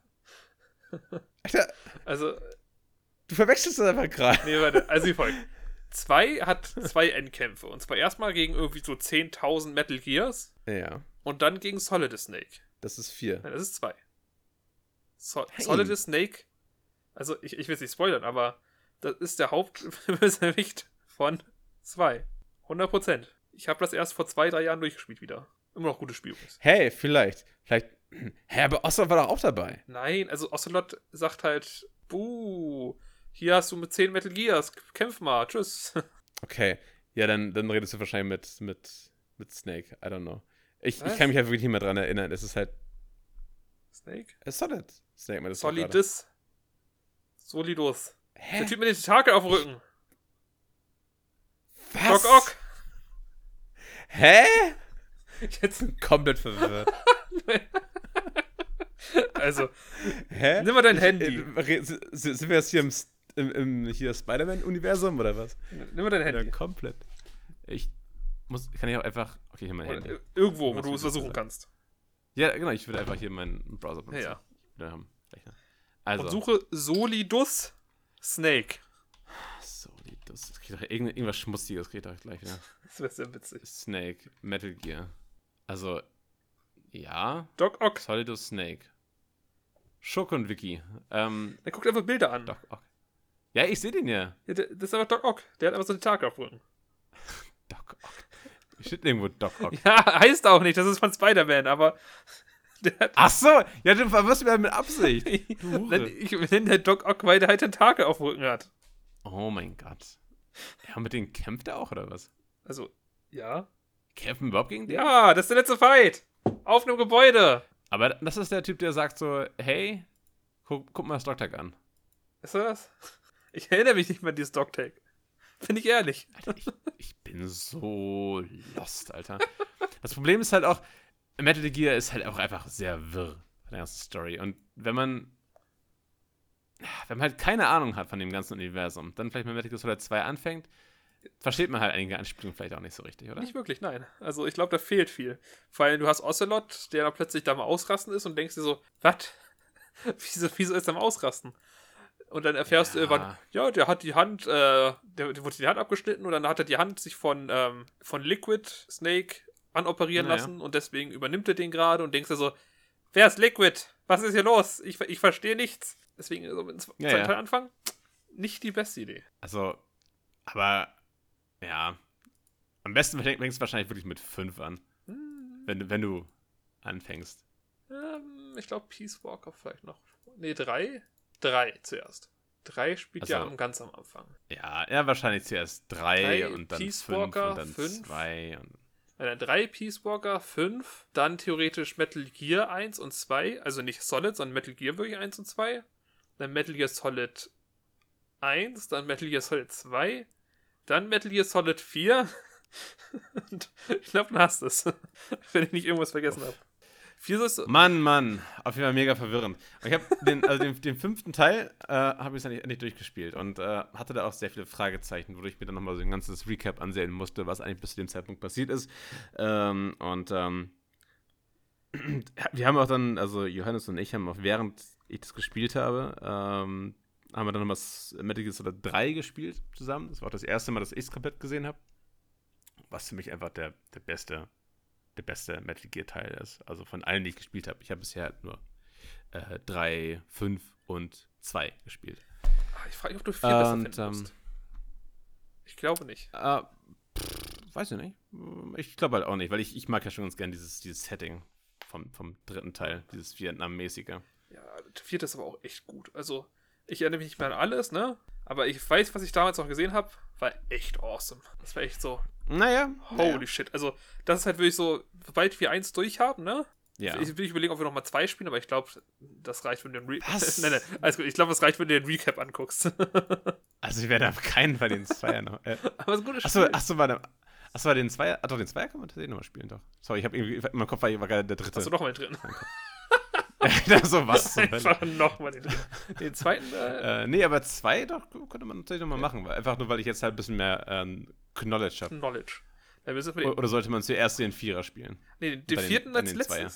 Alter, Also, du verwechselst das einfach gerade. nee, warte. Also wie folgt. Zwei hat zwei Endkämpfe. Und zwar erstmal gegen irgendwie so 10.000 Metal Gears Ja, und dann gegen Solid Snake. das ist vier. Nein, das ist zwei. So Nein. Solid Snake, also ich, ich will es nicht spoilern, aber das ist der Hauptbösewicht von zwei. 100 Prozent. Ich habe das erst vor zwei, drei Jahren durchgespielt wieder. Immer noch gutes Spiel. Hey, vielleicht. Vielleicht. Hä, aber Ocelot war doch auch dabei. Nein, also Ocelot sagt halt, buh, hier hast du mit 10 Metal Gears, kämpf mal, tschüss. Okay. Ja, dann, dann redest du wahrscheinlich mit, mit, mit Snake. I don't know. Ich, ich kann mich halt wirklich nicht mehr dran erinnern. Es ist halt. Snake? Es ist Solid. Snake, meint das gerade. Solidus. Solidus. Hä? Der Typ mit den Tentakel auf dem Rücken. Was? Doc Ock. Hä? Jetzt, Komplett verwirrt. also, Hä? nimm mal dein Ich- Handy. äh, Sind wir jetzt hier im, im, im hier Spider-Man-Universum oder was? Nimm mal dein Ja, Handy. komplett. Ich muss, kann ich auch einfach. Okay, hier mein Oder Handy. ir- irgendwo, wo du es versuchen kannst. Ja, genau, ich würde einfach hier meinen Browser benutzen. Ja, Wir haben Rechner. Also. Und suche Solidus Snake. So, die- das kriegt doch irgend- irgendwas Schmutziges kriegt doch gleich wieder. Das wäre sehr witzig. Snake, Metal Gear. Also, ja, Doc Ock. Solidus Snake. Schuck und Wiki. Ähm, Der guckt einfach Bilder an. Doc Ock. Ja, ich sehe den ja. Ja, das ist einfach Doc Ock. Der hat einfach so einen auf dem Rücken. Doc Ock. Steht irgendwo Doc Ock. Ja, heißt auch nicht. Das ist von Spider-Man, aber. Ach so, ja, du verwirrst mich halt mit Absicht. Nenn- ich nenne der Doc Ock, weil der halt Tentakel auf dem Rücken hat. Oh mein Gott. Ja, mit denen kämpft er auch, oder was? Also, ja. Kämpfen überhaupt gegen den? Ja, das ist der letzte Fight. Auf einem Gebäude. Aber das ist der Typ, der sagt so, hey, guck, guck mal das Dog Tag an. Ist das? Ich erinnere mich nicht mehr an dieses Dog-Tag. Bin ich ehrlich. Alter, ich, ich bin so lost, Alter. Das Problem ist halt auch, Metal Gear ist halt auch einfach sehr wirr, die ganze Story. Und wenn man, wenn man halt keine Ahnung hat von dem ganzen Universum, dann vielleicht mit Metal Gear Solid 2 anfängt, versteht man halt einige Anspielungen vielleicht auch nicht so richtig, oder? Nicht wirklich, nein. Also ich glaube, da fehlt viel. Vor allem, du hast Ocelot, der dann plötzlich da mal ausrasten ist und denkst dir so, was? wieso, wieso ist er am Ausrasten? Und dann erfährst du Ja. irgendwann, ja, der hat die Hand, äh, der, der wurde die Hand abgeschnitten und dann hat er die Hand sich von, ähm, von Liquid Snake anoperieren Naja. lassen und deswegen übernimmt er den gerade und denkst dir so, wer ist Liquid? Was ist hier los? Ich, ich verstehe nichts. Deswegen, so mit dem Ja, zweiten ja. Teil anfangen, nicht die beste Idee. Also, aber, ja. Am besten fängst du wahrscheinlich wirklich mit 5 an, Hm, wenn, du- wenn du anfängst. Ähm, ich glaube, Peace Walker vielleicht noch. Nee, drei? Drei zuerst. Drei spielt ja Also- am, ganz am Anfang. Ja, ja, wahrscheinlich zuerst 3 Drei, und dann Peace 5 Walker, und dann fünf. 2 und Äh, drei Peace Walker, fünf, dann theoretisch Metal Gear 1 und 2, also nicht Solid, sondern Metal Gear wirklich 1 und 2. Dann Metal Gear Solid 1, dann Metal Gear Solid 2, dann Metal Gear Solid 4. und ich glaube, dann hast du es. Wenn ich nicht irgendwas vergessen habe. Vier ist. Mann, Mann, auf jeden Fall mega verwirrend. Ich habe den, also den, den, fünften Teil äh, habe ich endlich, endlich durchgespielt und äh, hatte da auch sehr viele Fragezeichen, wodurch ich mir dann nochmal so ein ganzes Recap ansehen musste, was eigentlich bis zu dem Zeitpunkt passiert ist. Ähm, und ähm, wir haben auch dann, also Johannes und ich haben auch während ich das gespielt habe, ähm, haben wir dann nochmal Metal Gear Solid 3 gespielt zusammen. Das war auch das erste Mal, dass ich es komplett gesehen habe. Was für mich einfach der, der beste der beste Metal Gear Teil ist. Also von allen, die ich gespielt habe. Ich habe bisher halt nur äh, 3, 5 und 2 gespielt. Ah, ich frage mich, ob du 4 besser finden ähm, Ich glaube nicht. Äh, pff, weiß ich nicht. Ich glaube halt auch nicht, weil ich, ich mag ja schon ganz gern dieses, dieses Setting vom, vom dritten Teil, dieses Vietnam-mäßige. Ja, der vierte ist aber auch echt gut. Also, ich erinnere mich nicht mehr an alles, ne? Aber ich weiß, was ich damals noch gesehen habe, war echt awesome. Das war echt so. Naja. Holy naja. shit. Also, das ist halt wirklich so, sobald wir eins durchhaben, ne? Ja. Ich will überlegen, ob wir nochmal zwei spielen, aber ich glaube, das reicht, wenn du den Recap. Nein, nein, alles gut. Ich glaube, das reicht, wenn du den Recap anguckst. also, ich werde auf keinen Fall den Zweier noch. Äh. Aber es ist ein gutes Spiel. Achso, achso, warte. Achso, den Zweier. Ach doch, den Zweier kann man tatsächlich nochmal spielen, doch. Sorry, ich habe irgendwie. In meinem Kopf war, war gerade der dritte. Hast du nochmal den dritten? so was. Einfach nochmal den. Den zweiten. Äh, äh, nee, aber zwei doch könnte man natürlich nochmal ja. machen. Weil, einfach nur, weil ich jetzt halt ein bisschen mehr ähm, Knowledge habe. Knowledge. Oder, oder sollte man zuerst den Vierer spielen? Nee, den vierten den, als letztes. Zweier.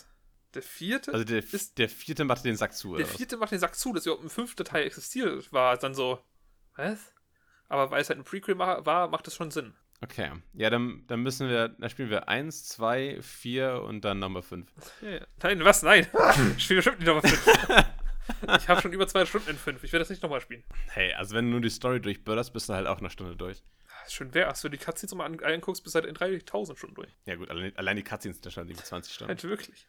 Der vierte? Also der, ist, der vierte macht den Sack zu, Der vierte macht den Sack zu, dass überhaupt ein fünfter Teil existiert, war dann so, was? Aber weil es halt ein Prequel war, macht das schon Sinn. Okay. Ja, dann, dann müssen wir, dann spielen wir 1, 2, 4 und dann Nummer 5. Ja, Nein, was? Nein. ich spiele bestimmt nicht Nummer 5. ich habe schon über zwei Stunden in 5. Ich werde das nicht nochmal spielen. Hey, also wenn du nur die Story durchbürderst, bist du halt auch eine Stunde durch. Schön wär's, wenn du die Cutscenes mal anguckst, bist du halt in 3000 Stunden durch. Ja gut, allein, allein die Cutscenes sind schon irgendwie 20 Stunden. Halt wirklich.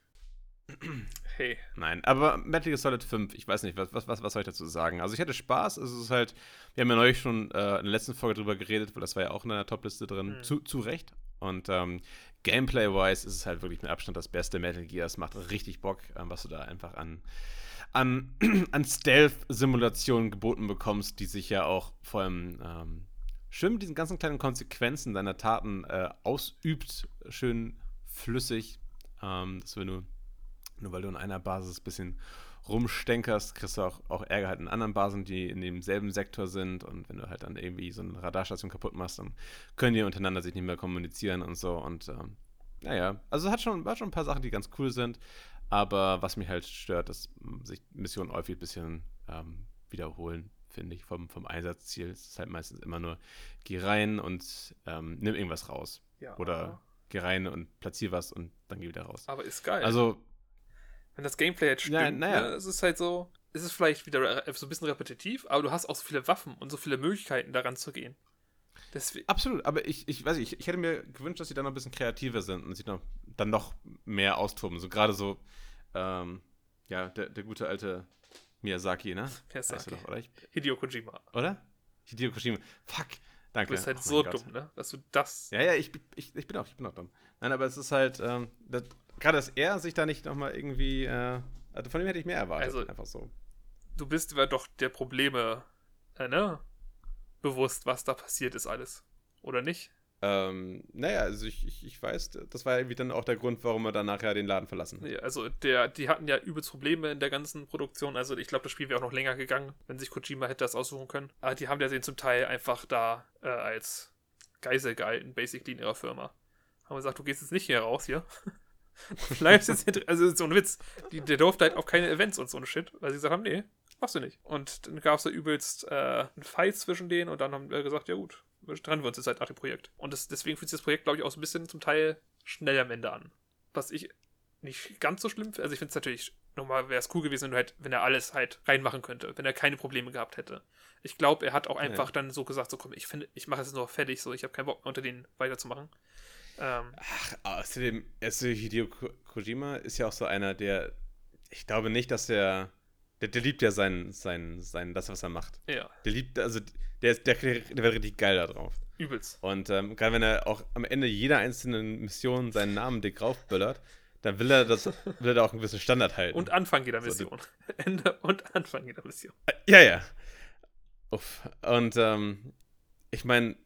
Hey. Nein, aber Metal Gear Solid 5, ich weiß nicht, was, was, was, soll ich dazu sagen? Also ich hatte Spaß, es ist halt, wir haben ja neulich schon äh, in der letzten Folge drüber geredet, weil das war ja auch in einer Topliste drin, mhm. zu, zu Recht. Und ähm, Gameplay-wise ist es halt wirklich mit Abstand das beste Metal Gear. Es macht richtig Bock, ähm, was du da einfach an, an, an Stealth-Simulationen geboten bekommst, die sich ja auch vor allem ähm, schön mit diesen ganzen kleinen Konsequenzen deiner Taten äh, ausübt, schön flüssig. Ähm, dass wenn du nur weil du in einer Basis ein bisschen rumstenkerst, kriegst du auch, auch Ärger halt in anderen Basen, die in demselben Sektor sind. Und wenn du halt dann irgendwie so eine Radarstation kaputt machst, dann können die untereinander sich nicht mehr kommunizieren und so. Und ähm, naja, also es hat schon, hat schon ein paar Sachen, die ganz cool sind. Aber was mich halt stört, dass sich Missionen häufig ein bisschen ähm, wiederholen, finde ich, vom, vom Einsatzziel. Es ist halt meistens immer nur, geh rein und ähm, nimm irgendwas raus. Ja. Oder geh rein und platzier was und dann geh wieder raus. Aber ist geil. Also wenn das Gameplay jetzt stimmt, ja, naja. ne, es ist halt so, es ist vielleicht wieder so ein bisschen repetitiv, aber du hast auch so viele Waffen und so viele Möglichkeiten, daran zu gehen. Deswegen. Absolut, aber ich, ich weiß nicht, ich, ich hätte mir gewünscht, dass sie dann noch ein bisschen kreativer sind und sich noch, dann noch mehr austoben. So gerade so, ähm, ja, der, der gute alte Miyazaki, ne? Miyazaki. Doch, oder? Ich, Hideo Kojima. Oder? Hideo Kojima. Fuck. Danke. Du bist halt oh so Gott. dumm, ne? Dass du das. Ja, ja, ich, ich, ich bin auch, ich bin auch dumm. Nein, aber es ist halt, ähm, das, gerade, dass er sich da nicht nochmal irgendwie, äh, also von ihm hätte ich mehr erwartet. Also, einfach so. Du bist aber doch der Probleme, äh, ne? Bewusst, was da passiert ist alles. Oder nicht? Ähm, naja, also ich, ich, ich weiß, das war irgendwie dann auch der Grund, warum wir dann nachher den Laden verlassen. Ja, also der, die hatten ja übelst Probleme in der ganzen Produktion. Also ich glaube, das Spiel wäre auch noch länger gegangen, wenn sich Kojima hätte das aussuchen können. Aber die haben ja den zum Teil einfach da äh, als Geisel gehalten, basically in ihrer Firma. Haben gesagt, du gehst jetzt nicht hier raus hier. bleibst jetzt hier drin. Also so ein Witz. Die, der durfte halt auf keine Events und so ein Shit, weil sie gesagt haben, nee, machst du nicht. Und dann gab es da übelst äh, einen Fight zwischen denen und dann haben wir gesagt, ja gut, trennen wir uns jetzt halt nach dem Projekt. Und das, deswegen fühlt sich das Projekt, glaube ich, auch so ein bisschen zum Teil schnell am Ende an. Was ich nicht ganz so schlimm finde. Also ich finde es natürlich, nochmal wäre es cool gewesen, wenn, du halt, wenn er alles halt reinmachen könnte, wenn er keine Probleme gehabt hätte. Ich glaube, er hat auch einfach ja. dann so gesagt, so komm, ich finde, ich mache es nur fertig, so ich habe keinen Bock mehr unter denen weiterzumachen. Ähm, Ach, außerdem, also Hideo Kojima ist ja auch so einer, der, ich glaube nicht, dass der, der, der liebt ja sein, sein, sein, das, was er macht. Ja. Der liebt, also, der, ist, der, der wird richtig geil da drauf. Übelst. Und ähm, gerade wenn er auch am Ende jeder einzelnen Mission seinen Namen dick raufböllert, dann will er, das, will er da auch einen gewissen Standard halten. Und Anfang jeder Mission. So, Ende und Anfang jeder Mission. Ja, ja. Uff. Und ähm, ich meine,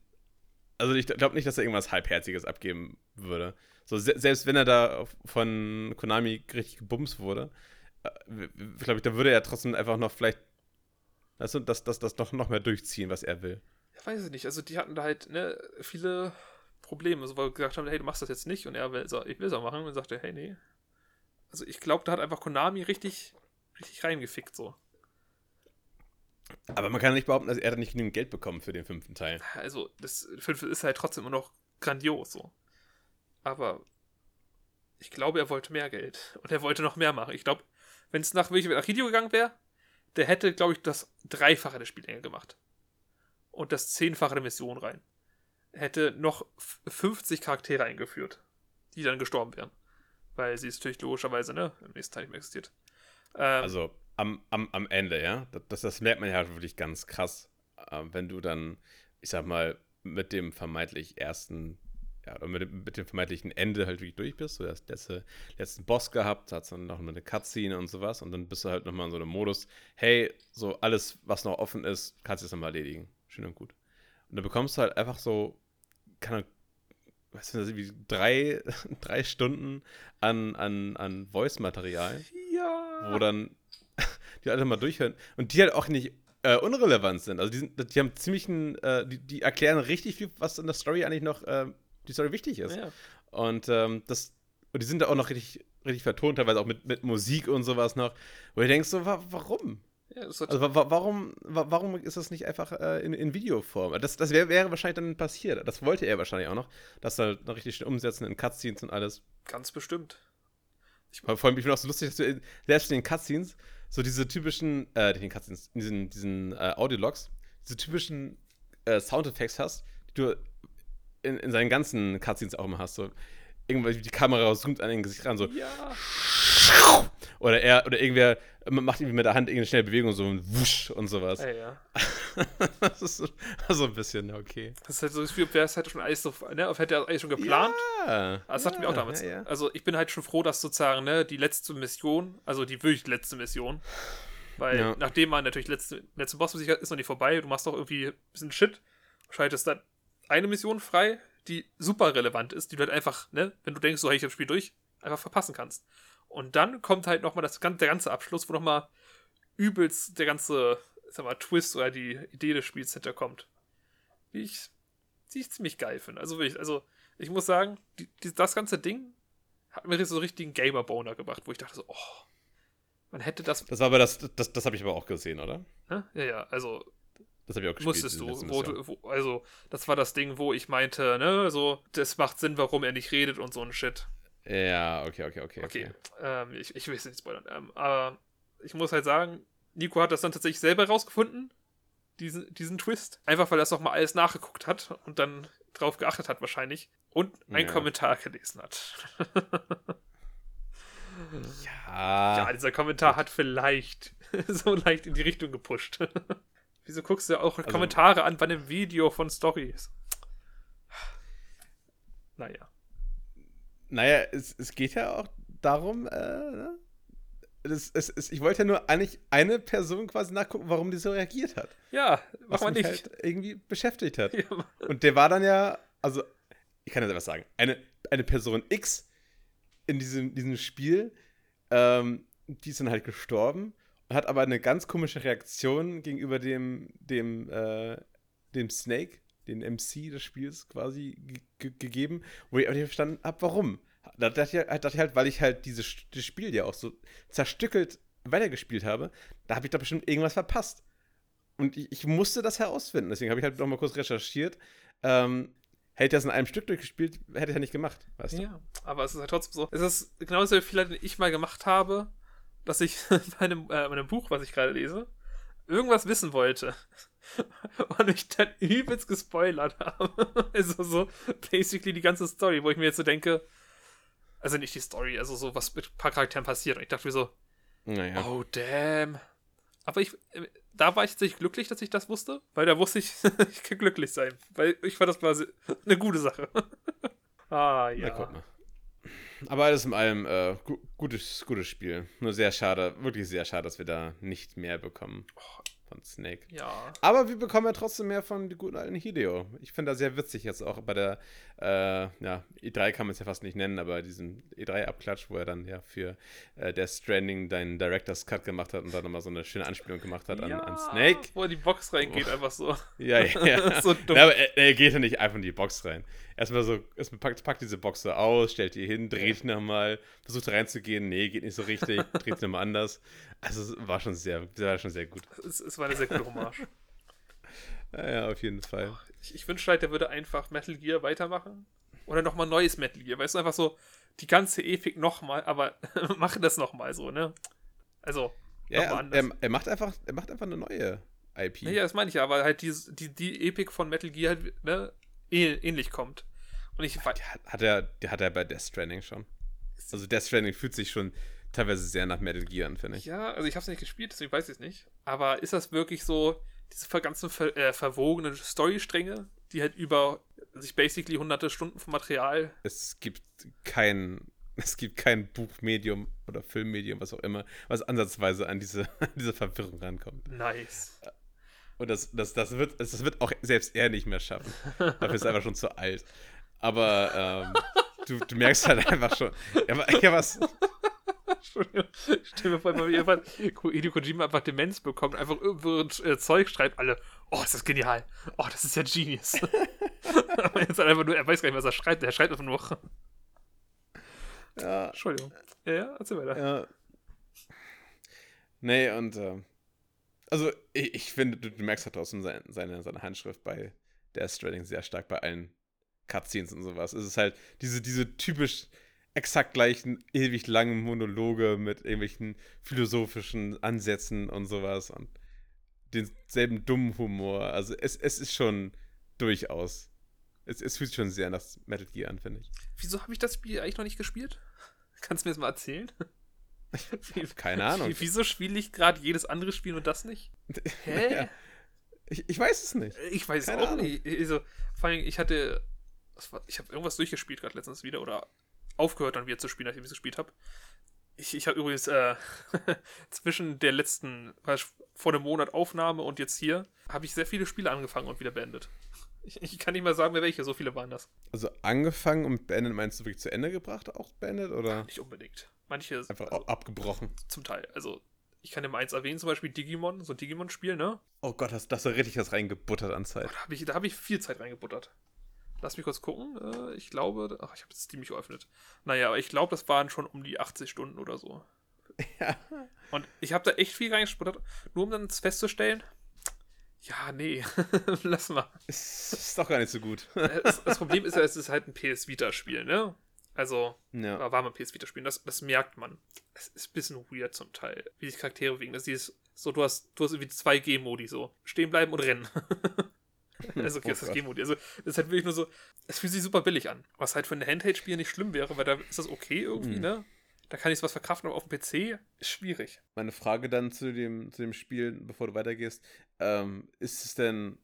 Also ich glaube nicht, dass er irgendwas Halbherziges abgeben würde. So, se selbst wenn er da von Konami richtig gebumst wurde, äh, glaube ich, da würde er trotzdem einfach noch vielleicht, weißt du, das, das, das noch, noch mehr durchziehen, was er will. Ja, weiß ich nicht. Also die hatten da halt ne, viele Probleme, also, weil gesagt haben, hey, du machst das jetzt nicht und er will, so, ich will es auch machen und sagte, hey, nee. Also ich glaube, da hat einfach Konami richtig, richtig reingefickt so. Aber man kann nicht behaupten, dass er da nicht genügend Geld bekommt für den fünften Teil. Also, das fünfte ist halt trotzdem immer noch grandios so. Aber ich glaube, er wollte mehr Geld. Und er wollte noch mehr machen. Ich glaube, wenn es nach, nach Hideo gegangen wäre, der hätte, glaube ich, das Dreifache der Spiellänge gemacht. Und das Zehnfache der Mission rein. Hätte noch 50 Charaktere eingeführt, die dann gestorben wären. Weil sie es natürlich logischerweise, ne, im nächsten Teil nicht mehr existiert. Ähm, also, am, am, am Ende, ja. Das, das merkt man ja halt wirklich ganz krass, äh, wenn du dann, ich sag mal, mit dem vermeintlich ersten, ja, mit dem, mit dem vermeintlichen Ende halt wirklich durch bist. Du hast letzte, letzten Boss gehabt, hast dann noch eine Cutscene und sowas und dann bist du halt nochmal in so einem Modus, hey, so alles, was noch offen ist, kannst du jetzt nochmal erledigen. Schön und gut. Und dann bekommst du halt einfach so, keine weißt du, wie drei, drei Stunden an, an, an Voice-Material. Ja. Wo dann die alle mal durchhören. Und die halt auch nicht äh, unrelevant sind. Also die, sind, die haben ziemlichen, äh, die, die erklären richtig viel, was in der Story eigentlich noch, äh, die Story wichtig ist. Ja. Und ähm, das, und die sind da auch noch richtig, richtig vertont, teilweise auch mit, mit Musik und sowas noch. Wo du denkst so, wa warum? Ja, also wa warum, wa warum ist das nicht einfach äh, in, in Videoform? Das, das wär, wäre wahrscheinlich dann passiert. Das wollte er wahrscheinlich auch noch, dass er noch richtig schön umsetzen in Cutscenes und alles. Ganz bestimmt. Ich, vor allem, ich bin auch so lustig, dass du selbst in den Cutscenes so diese typischen, äh, den Cutscenes, diesen, diesen äh, Audiologs, diese typischen äh, Soundeffekte hast, die du in, in seinen ganzen Cutscenes auch immer hast. So, irgendwann die Kamera zoomt an den Gesicht ran, so. Ja. Oder er, oder irgendwer macht irgendwie mit der Hand irgendeine schnelle Bewegung, so ein Wusch und sowas. Ja, ja. das ist so, so ein bisschen, okay. Das ist halt so das Gefühl, wäre es halt schon alles so, ne, hätte er eigentlich schon geplant. Ja. Das hatten ja, wir auch damals. Ja, ja. Also ich bin halt schon froh, dass sozusagen, ne, die letzte Mission, also die wirklich letzte Mission, weil nachdem man natürlich letzte, letzte Boss ist noch nicht vorbei, du machst doch irgendwie ein bisschen Shit, schaltest dann eine Mission frei, die super relevant ist, die du halt einfach, ne, wenn du denkst, so, hey, ich hab das Spiel durch, einfach verpassen kannst. Und dann kommt halt nochmal das, der ganze Abschluss, wo nochmal übelst der ganze, sag mal, Twist oder die Idee des Spiels hinterkommt. Die ich, die ich ziemlich geil finde. Also wirklich, also ich muss sagen, die, die, das ganze Ding hat mir so einen richtigen Gamer-Boner gebracht, wo ich dachte so, oh, man hätte das, Das war aber das, das, das habe ich aber auch gesehen, oder? ne? Ja, ja, also Das habe ich auch gespielt. musstest du, wo, du wo, also das war das Ding, wo ich meinte, ne, so, das macht Sinn, warum er nicht redet und so ein Shit. Ja, okay, okay, okay. Okay, ähm, ich, ich will es nicht spoilern. Ähm, aber ich muss halt sagen, Nico hat das dann tatsächlich selber rausgefunden, diesen, diesen Twist. Einfach weil er es nochmal alles nachgeguckt hat und dann drauf geachtet hat wahrscheinlich. Und einen Ja. Kommentar gelesen hat. Ja. ja, dieser Kommentar hat vielleicht so leicht in die Richtung gepusht. Wieso guckst du auch Kommentare an bei einem Video von Stories? Naja. Naja, es, es geht ja auch darum, äh, ne? es, es, es, ich wollte ja nur eigentlich eine Person quasi nachgucken, warum die so reagiert hat. Ja, Was mich nicht. halt irgendwie beschäftigt hat. Ja, Und der war dann ja, also, ich kann jetzt etwas sagen, eine, eine Person X in diesem, diesem Spiel, ähm, die ist dann halt gestorben hat aber eine ganz komische Reaktion gegenüber dem, dem, äh, dem Snake, den MC des Spiels quasi ge ge gegeben, wo ich auch nicht verstanden habe, warum. Da dachte ich, dachte ich halt, weil ich halt dieses das Spiel ja auch so zerstückelt weitergespielt habe, da habe ich doch bestimmt irgendwas verpasst. Und ich, ich musste das herausfinden. Deswegen habe ich halt noch mal kurz recherchiert. Ähm, hätte ich das in einem Stück durchgespielt, hätte ich ja nicht gemacht. Weißt du? Ja, aber es ist halt trotzdem so. Es ist genauso wie Fehler, den ich mal gemacht habe, dass ich bei einem, äh, bei einem Buch, was ich gerade lese, irgendwas wissen wollte. Und mich dann übelst gespoilert habe. also so basically die ganze Story, wo ich mir jetzt so denke, also nicht die Story, also so was mit ein paar Charakteren passiert. Und ich dachte mir so, Naja. oh damn. Aber ich, äh, da war ich tatsächlich glücklich, dass ich das wusste, weil da wusste ich, ich kann glücklich sein. Weil ich fand das se- eine gute Sache. ah, ja. Na, guck mal. Aber alles in allem, äh, gu gutes, gutes Spiel. Nur sehr schade, wirklich sehr schade, dass wir da nicht mehr bekommen. von Snake. Ja. Aber wir bekommen ja trotzdem mehr von dem guten alten Hideo. Ich finde das sehr witzig jetzt auch bei der, äh, ja, E3 kann man es ja fast nicht nennen, aber diesen E3-Abklatsch, wo er dann ja für äh, Death Stranding deinen Director's Cut gemacht hat und dann nochmal so eine schöne Anspielung gemacht hat an, ja, an Snake. Wo er die Box reingeht, oh. einfach so. Ja, ja, ja. so dumm. Ja, aber er, er, geht ja nicht einfach in die Box rein. Erstmal so, erstmal packt, packt diese Box so aus, stellt die hin, dreht nochmal, versucht reinzugehen, nee, geht nicht so richtig, dreht nochmal anders. Also es war schon sehr, war schon sehr gut. Es, es war eine sehr gute Hommage. Ja, ja, auf jeden Fall. Ich, ich wünschte halt, der würde einfach Metal Gear weitermachen. Oder nochmal neues Metal Gear. Weißt du, einfach so die ganze Epik nochmal, aber machen das nochmal so, ne? Also, ja, er, er, macht einfach, er macht einfach eine neue IP. Ja, das meine ich ja, aber halt die, die, die Epik von Metal Gear halt, ne, ähnlich kommt. Und ich hat, hat er, die hat er bei Death Stranding schon. Also Death Stranding fühlt sich schon teilweise sehr nach Metal Gear an, finde ich. Ja, also ich habe es nicht gespielt, deswegen weiß ich es nicht. Aber ist das wirklich so, diese ganzen ver äh, verwogenen Storystränge, die halt über sich basically hunderte Stunden von Material. Es gibt kein, es gibt kein Buchmedium oder Filmmedium, was auch immer, was ansatzweise an diese, an diese Verwirrung rankommt. Nice. Und das, das, das, wird, das wird auch selbst er nicht mehr schaffen. Dafür ist er einfach schon zu alt. Aber ähm, du, du merkst halt einfach schon. Ja, ja was. Entschuldigung. Stell mir vor, mal irgendwann Hideo Kojima einfach Demenz bekommt, einfach irgendwo äh, Zeug schreibt, alle, oh, ist das genial. Oh, das ist ja Genius. Aber jetzt halt einfach nur, er weiß gar nicht, was er schreibt, er schreibt einfach nur. Ja. Entschuldigung. Ja, ja, erzähl weiter. Ja. Nee, und äh, also ich, ich, finde, du, du merkst halt draußen seine, seine, seine Handschrift bei der Stranding sehr stark bei allen Cutscenes und sowas. Es ist halt diese, diese typisch exakt gleichen, ewig langen Monologe mit irgendwelchen philosophischen Ansätzen und sowas und denselben dummen Humor. Also es, es ist schon durchaus. Es, es fühlt sich schon sehr nach Metal Gear an, finde ich. Wieso habe ich das Spiel eigentlich noch nicht gespielt? Kannst du mir das mal erzählen? Keine Ahnung. Wieso spiele ich gerade jedes andere Spiel und das nicht? Hä? Ja. Ich, ich, weiß es nicht. Ich weiß Keine auch Ahnung. nicht. Also, vor allem, ich hatte. Ich habe irgendwas durchgespielt gerade letztens wieder oder aufgehört dann wieder zu spielen, nachdem ich es gespielt habe. Ich, ich habe übrigens äh, zwischen der letzten, vor dem Monat Aufnahme und jetzt hier, habe ich sehr viele Spiele angefangen und wieder beendet. Ich, ich, kann nicht mal sagen, welche, so viele waren das. Also angefangen und beendet, meinst du wirklich zu Ende gebracht, auch beendet, oder? Nicht unbedingt. Manche. Einfach also, abgebrochen. Zum Teil. Also, ich kann dir mal eins erwähnen, zum Beispiel Digimon, so ein Digimon-Spiel, ne? Oh Gott, hast, hast du richtig was reingebuttert an Zeit. da habe ich, hab ich viel Zeit reingebuttert. Lass mich kurz gucken. Äh, ich glaube, ach, ich habe das Steam nicht geöffnet. Naja, aber ich glaube, das waren schon um die 80 Stunden oder so. Ja. Und ich habe da echt viel reingespielt, nur um dann festzustellen, ja, nee, lass mal. Ist, ist doch gar nicht so gut. Äh, das, das, Problem ist ja, es ist halt ein PS Vita-Spiel, ne? Also, ja. war mal PS Vita-Spiel. Das, das merkt man. Es ist ein bisschen weird zum Teil, wie sich Charaktere bewegen. Das ist so, du hast, du hast irgendwie zwei G-Modi so. Stehen bleiben und rennen. also, okay, oh das ist G-Modi. Also, das ist halt wirklich nur so, es fühlt sich super billig an. Was halt für ein Handheld-Spiel nicht schlimm wäre, weil da ist das okay irgendwie, mhm. ne? Da kann ich was verkraften, aber auf dem PC ist schwierig. Meine Frage dann zu dem, zu dem Spiel, bevor du weitergehst, ähm, ist es denn,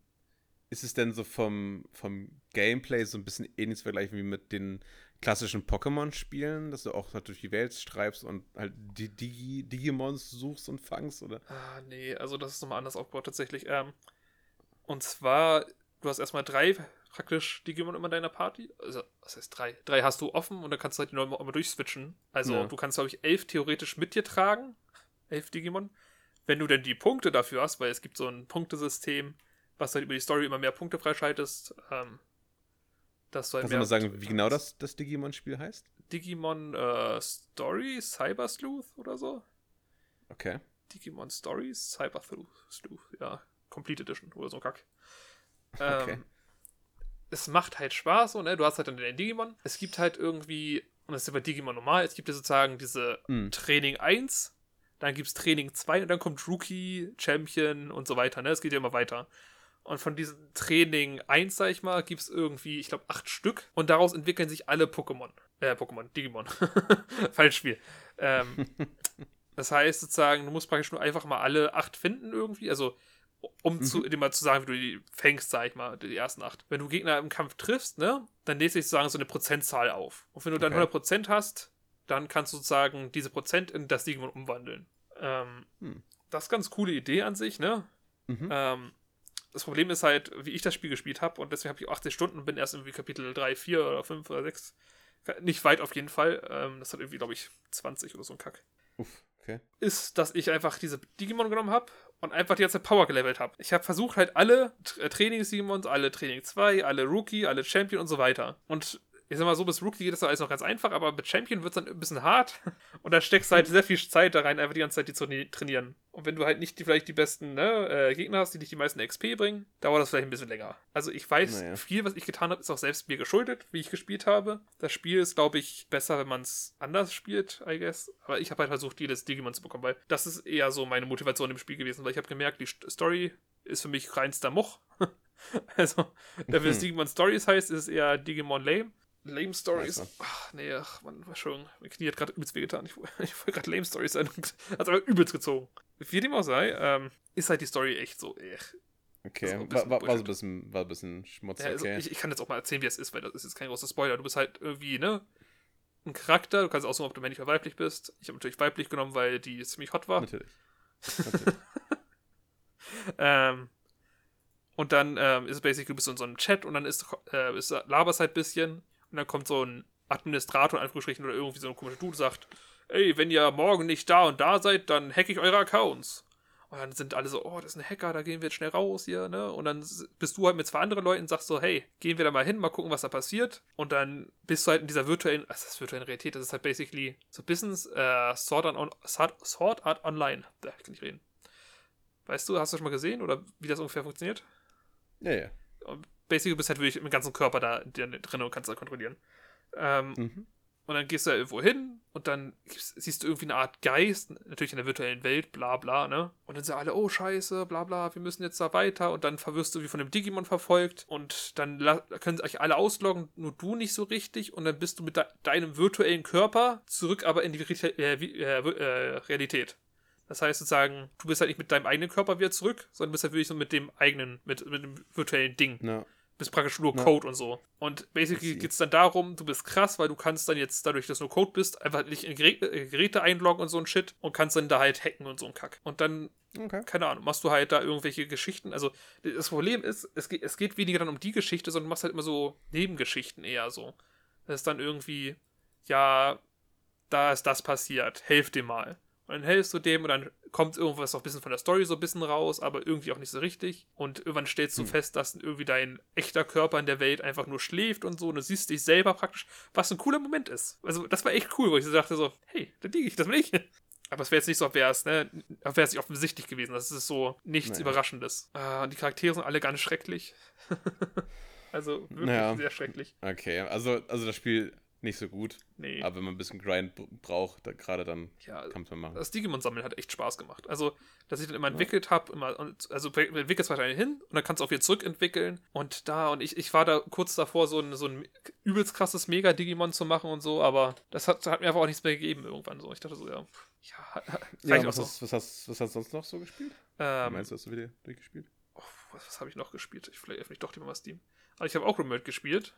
ist es denn so vom, vom Gameplay so ein bisschen ähnlich zu vergleichen wie mit den klassischen Pokémon-Spielen, dass du auch durch die Welt streibst und halt die Digi Digimons suchst und fangst, oder? Ah, nee, also das ist nochmal anders aufgebaut tatsächlich. Ähm, und zwar, du hast erstmal drei praktisch Digimon immer in deiner Party. Also, was heißt drei? Drei hast du offen und dann kannst du halt die neuen immer durchswitchen. Also, ja. du kannst, glaube ich, elf theoretisch mit dir tragen. Elf Digimon. Wenn du denn die Punkte dafür hast, weil es gibt so ein Punktesystem, was halt über die Story immer mehr Punkte freischaltest, ähm, dass du halt Kannst du mal sagen, wie genau das, das Digimon-Spiel heißt? Digimon äh, Story Cyber Sleuth oder so. Okay. Digimon Stories Cyber Sleuth, ja. Complete Edition oder so Kack. Ähm, okay. Es macht halt Spaß, so, ne? Du hast halt dann den Digimon. Es gibt halt irgendwie, und das ist ja bei Digimon normal, es gibt ja sozusagen diese mm. Training 1, dann gibt es Training 2 und dann kommt Rookie, Champion und so weiter, ne? Es geht ja immer weiter. Und von diesem Training 1, sag ich mal, gibt es irgendwie, ich glaube, acht Stück. Und daraus entwickeln sich alle Pokémon. Äh, Pokémon, Digimon. Falsch Spiel. Ähm, das heißt sozusagen, du musst praktisch nur einfach mal alle acht finden irgendwie. Also, um mhm. zu, dir mal zu sagen, wie du die fängst, sag ich mal, die ersten acht. Wenn du Gegner im Kampf triffst, ne, dann lädt sich sozusagen so eine Prozentzahl auf. Und wenn du dann okay. 100% hast, dann kannst du sozusagen diese Prozent in das Digimon umwandeln. Ähm, hm. Das ist ganz coole Idee an sich, ne? Mhm. Ähm, das Problem ist halt, wie ich das Spiel gespielt habe, und deswegen habe ich 80 Stunden und bin erst irgendwie Kapitel 3, 4 oder 5 oder 6. Nicht weit auf jeden Fall. Ähm, das hat irgendwie, glaube ich, 20 oder so ein Kack. Uff, okay. Ist, dass ich einfach diese Digimon genommen habe und einfach die ganze Power gelevelt habe. Ich habe versucht, halt alle äh, Trainings-Digimons, alle Training 2, alle Rookie, alle Champion und so weiter. Und ich sag mal so, bis Rookie geht das alles noch ganz einfach, aber mit Champion wird es dann ein bisschen hart. Und da steckst du halt sehr viel Zeit da rein, einfach die ganze Zeit die zu trainieren. Und wenn du halt nicht die, vielleicht die besten ne, äh, Gegner hast, die dich die meisten XP bringen, dauert das vielleicht ein bisschen länger. Also ich weiß, naja. viel, was ich getan habe, ist auch selbst mir geschuldet, wie ich gespielt habe. Das Spiel ist, glaube ich, besser, wenn man es anders spielt, I guess. Aber ich habe halt versucht, jedes Digimon zu bekommen, weil das ist eher so meine Motivation im Spiel gewesen, weil ich habe gemerkt, die Story ist für mich reinster Moch. also, dafür, dass Digimon Stories heißt, ist es eher Digimon Lame. Lame Stories. Also. Ach, nee, ach, Mann, Entschuldigung. Mein Knie hat gerade übelst wehgetan. Ich, ich wollte gerade Lame Stories sein. Hat aber übelst gezogen. Wie dem auch sei, ähm, ist halt die Story echt so, ech. Okay, war, war, war, so ein bisschen, war ein bisschen schmutzig. Ja, also okay. ich, ich, kann jetzt auch mal erzählen, wie es ist, weil das ist jetzt kein großer Spoiler. Du bist halt irgendwie, ne? Ein Charakter, du kannst aussuchen, ob du männlich oder weiblich bist. Ich habe natürlich weiblich genommen, weil die ziemlich hot war. Natürlich. natürlich. ähm, und dann ähm, ist es basically, du bist in so einem Chat und dann ist, äh, ist laberst halt ein bisschen und dann kommt so ein Administrator in Anführungsstrichen oder irgendwie so ein komischer Dude sagt, ey, wenn ihr morgen nicht da und da seid, dann hacke ich eure Accounts. Und dann sind alle so, oh, das ist ein Hacker, da gehen wir jetzt schnell raus hier, ne? Und dann bist du halt mit zwei anderen Leuten und sagst so, hey, gehen wir da mal hin, mal gucken, was da passiert. Und dann bist du halt in dieser virtuellen, also das ist virtuelle Realität, das ist halt basically so Business, äh, Sword Art, on, Sword Art Online. Da kann ich reden. Weißt du, hast du schon mal gesehen oder wie das ungefähr funktioniert? Ja, ja basically bist halt wirklich mit dem ganzen Körper da drin und kannst da kontrollieren. Ähm, mhm. Und dann gehst du da irgendwo hin und dann siehst du irgendwie eine Art Geist, natürlich in der virtuellen Welt, bla bla, ne? Und dann sagen alle, oh scheiße, bla bla, wir müssen jetzt da weiter und dann wirst du wie von einem Digimon verfolgt und dann können sich alle ausloggen, nur du nicht so richtig und dann bist du mit de deinem virtuellen Körper zurück aber in die äh, äh, äh, Realität. Das heißt sozusagen, du bist halt nicht mit deinem eigenen Körper wieder zurück, sondern bist halt wirklich so mit dem eigenen, mit, mit dem virtuellen Ding. Ja bist praktisch nur ja. Code und so. Und basically geht es dann darum, du bist krass, weil du kannst dann jetzt, dadurch, dass du nur Code bist, einfach nicht in Geräte, äh, Geräte einloggen und so ein Shit und kannst dann da halt hacken und so ein Kack. Und dann, okay. keine Ahnung, machst du halt da irgendwelche Geschichten. Also das Problem ist, es geht, es geht weniger dann um die Geschichte, sondern du machst halt immer so Nebengeschichten eher so. Das ist dann irgendwie, ja, da ist das passiert, helf dir mal. Und dann helfst du dem und dann kommt irgendwas auch ein bisschen von der Story so ein bisschen raus, aber irgendwie auch nicht so richtig. Und irgendwann stellst du hm. fest, dass irgendwie dein echter Körper in der Welt einfach nur schläft und so und du siehst dich selber praktisch, was ein cooler Moment ist. Also das war echt cool, wo ich so dachte so, hey, da liege ich, das will ich. Aber es wäre jetzt nicht so, als wäre es, ne, nicht offensichtlich gewesen. Das ist so nichts naja. Überraschendes. Äh, und die Charaktere sind alle ganz schrecklich. also wirklich naja. sehr schrecklich. Okay, also, also das Spiel nicht so gut. Nee. Aber wenn man ein bisschen Grind braucht, da, gerade dann ja, kann man machen. Das Digimon-Sammeln hat echt Spaß gemacht. Also, dass ich dann immer entwickelt habe, immer, also entwickelst wahrscheinlich hin und dann kannst du auch wieder zurückentwickeln. Und da, und ich, ich war da kurz davor, so ein, so ein übelst krasses Mega-Digimon zu machen und so, aber das hat, hat mir einfach auch nichts mehr gegeben irgendwann so. Ich dachte so, ja. Ja, ja was, so. hast, was, hast, was hast du sonst noch so gespielt? Ähm, meinst du, hast du wieder durchgespielt? Oh, was, was habe ich noch gespielt? Ich vielleicht öffne ich doch lieber mal Steam. Aber ich habe auch Remote gespielt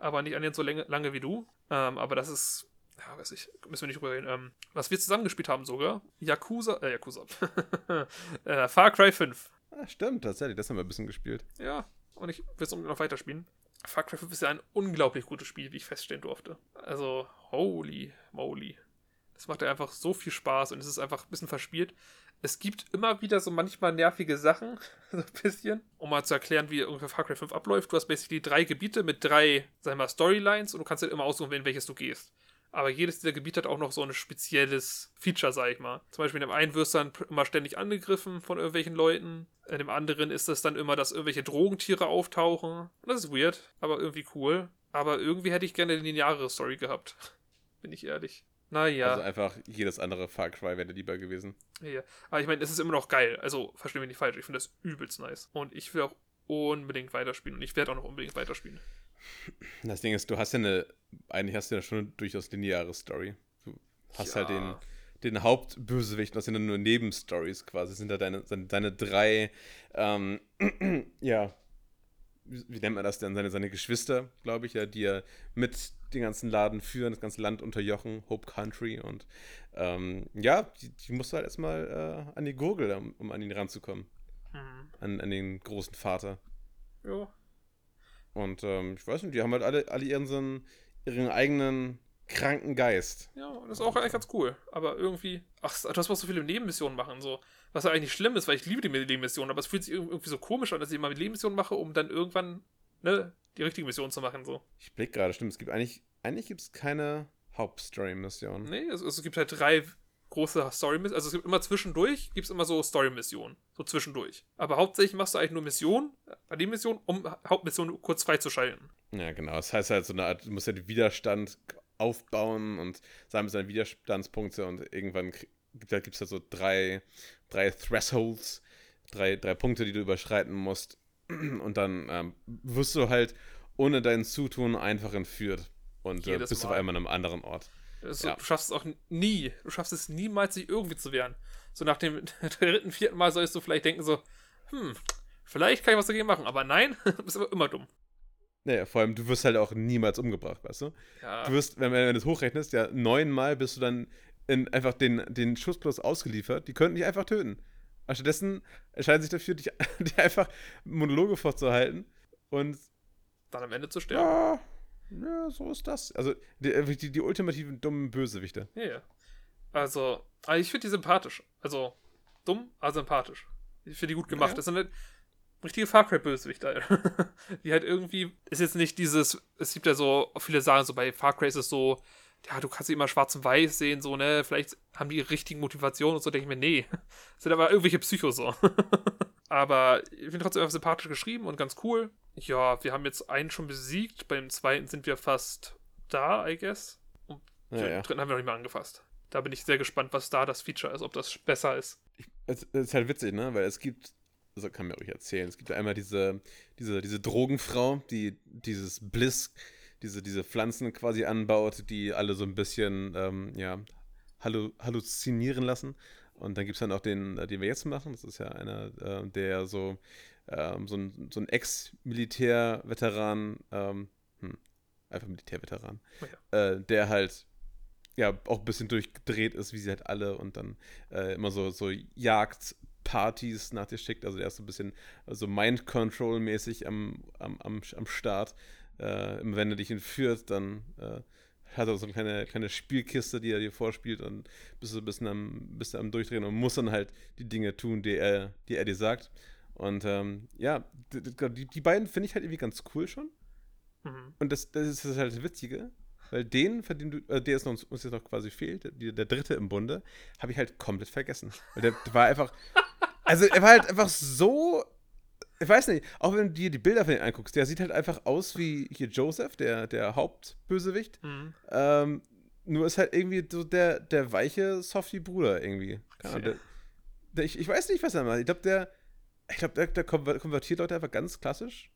aber nicht annähernd so lange, lange wie du. Ähm, aber das ist, ja, weiß ich, müssen wir nicht drüber reden. Ähm, was wir zusammengespielt haben sogar, Yakuza, äh, Yakuza, äh, Far Cry 5. Ah, stimmt, tatsächlich, das haben wir ein bisschen gespielt. Ja, und ich will es noch weiterspielen. Far Cry 5 ist ja ein unglaublich gutes Spiel, wie ich feststellen durfte. Also, holy moly. Das macht ja einfach so viel Spaß und es ist einfach ein bisschen verspielt es gibt immer wieder so manchmal nervige Sachen, so ein bisschen, um mal zu erklären, wie ungefähr Far Cry 5 abläuft. Du hast basically drei Gebiete mit drei, sag mal, Storylines und du kannst halt immer aussuchen, in welches du gehst. Aber jedes dieser Gebiete hat auch noch so ein spezielles Feature, sag ich mal. Zum Beispiel in dem einen wirst du dann immer ständig angegriffen von irgendwelchen Leuten. In dem anderen ist es dann immer, dass irgendwelche Drogentiere auftauchen. Das ist weird, aber irgendwie cool. Aber irgendwie hätte ich gerne eine lineare Story gehabt. Bin ich ehrlich. Naja. Also einfach jedes andere Far Cry wäre lieber gewesen. Ja, aber ich meine, es ist immer noch geil. Also, verstehe mich nicht falsch. Ich finde das übelst nice. Und ich will auch unbedingt weiterspielen. Und ich werde auch noch unbedingt weiterspielen. Das Ding ist, du hast ja eine, eigentlich hast du ja schon eine durchaus lineare Story. Du hast ja. halt den, den Hauptbösewicht, das sind dann nur Nebenstories quasi. Das sind da deine, deine drei, ähm, ja, wie nennt man das denn, seine, seine Geschwister, glaube ich, ja, die ja mit den ganzen Laden führen, das ganze Land unterjochen, Hope Country und ähm, ja, die, die musst du halt erstmal äh, an die Gurgel, um, um, an ihn ranzukommen. Mhm. an, an den großen Vater. Ja. Und ähm, ich weiß nicht, die haben halt alle, alle ihren, ihren eigenen kranken Geist. Ja, und das ist auch eigentlich ganz cool. Aber irgendwie, ach, du hast auch so viele Nebenmissionen machen, so. Was ja eigentlich schlimm ist, weil ich liebe die Nebenmissionen, aber es fühlt sich irgendwie so komisch an, dass ich immer Nebenmissionen mache, um dann irgendwann, ne, die richtige Mission zu machen, so. Ich blick gerade, stimmt, es gibt eigentlich, eigentlich gibt es keine Hauptstory-Mission. Nee, es, es gibt halt drei große Story-Missionen. Also es gibt immer zwischendurch, gibt es immer so Story-Missionen. So zwischendurch. Aber hauptsächlich machst du eigentlich nur Missionen, äh, Nebenmissionen, um Hauptmissionen kurz freizuschalten. Ja, genau. Das heißt halt so eine Art, du musst ja den Widerstand aufbauen und sammeln seine Widerstandspunkte und irgendwann gibt es halt so drei, drei Thresholds, drei, drei Punkte, die du überschreiten musst. Und dann ähm, wirst du halt ohne dein Zutun einfach entführt und äh, bist auf Mal. einmal an einem anderen Ort. Das, Ja. Du schaffst es auch nie. Du schaffst es niemals, sich irgendwie zu wehren. So nach dem dritten, vierten Mal sollst du vielleicht denken so, hm, vielleicht kann ich was dagegen machen. Aber nein, du bist aber immer dumm. Naja, vor allem, du wirst halt auch niemals umgebracht, weißt du? Ja, Du wirst, wenn, wenn du es hochrechnest, ja, neunmal bist du dann in einfach den, den Schuss bloß ausgeliefert. Die könnten dich einfach töten. Aber stattdessen entscheiden sich dafür, dich, dir einfach Monologe vorzuhalten. Und dann am Ende zu sterben. ja, ja, so ist das. Also die, die, die ultimativen dummen Bösewichte. Ja, ja. Also, aber ich finde die sympathisch. Also, dumm, aber sympathisch. Ich finde die gut gemacht. Ja. Das sind halt richtige Far Cry-Bösewichte. Die halt irgendwie, ist jetzt nicht dieses, es gibt ja so, viele sagen so, bei Far Cry ist es so, ja, du kannst sie immer schwarz und weiß sehen, so, ne, vielleicht haben die richtigen Motivationen und so, denke ich mir, nee. Das sind aber irgendwelche Psychos so. aber ich finde trotzdem einfach sympathisch geschrieben und ganz cool. Ja, wir haben jetzt einen schon besiegt, beim zweiten sind wir fast da, I guess. Ja, Den ja. dritten haben wir noch nicht mal angefasst. Da bin ich sehr gespannt, was da das Feature ist, ob das besser ist. Es, ist halt witzig, ne? Weil es gibt, also kann mir euch erzählen, es gibt ja einmal diese, diese, diese Drogenfrau, die dieses Bliss, diese, diese Pflanzen quasi anbaut, die alle so ein bisschen, ähm, ja, hallu halluzinieren lassen. Und dann gibt es dann auch den, äh, den wir jetzt machen. Das ist ja einer, äh, der so, ähm, so ein, so ein Ex-Militär-Veteran, ähm, hm, einfach Militärveteran, äh, der halt ja auch ein bisschen durchgedreht ist, wie sie halt alle und dann äh, immer so, so Jagdpartys nach dir schickt. Also der ist so ein bisschen so Mind-Control-mäßig am, am, am, am Start. Äh, immer wenn er dich entführt, dann äh, hat er so eine kleine, kleine Spielkiste, die er dir vorspielt und bist du ein bisschen am, bist du am Durchdrehen und muss dann halt die Dinge tun, die er, die er dir sagt. Und ähm, ja, die, die, die beiden finde ich halt irgendwie ganz cool schon. Mhm. Und das, das ist halt das Witzige, weil den, von dem du, äh, der ist noch, uns jetzt noch quasi fehlt, der, der dritte im Bunde, habe ich halt komplett vergessen. Weil der war einfach, also er war halt einfach so, ich weiß nicht, auch wenn du dir die Bilder von ihm anguckst, der sieht halt einfach aus wie hier Joseph, der, der Hauptbösewicht. Mhm. Ähm, nur ist halt irgendwie so der, der weiche Softie-Bruder irgendwie. Keine Ahnung, Okay. der, der, ich, ich weiß nicht, was er macht. Ich glaube, der, ich glaube, der, der konver- konvertiert Leute einfach ganz klassisch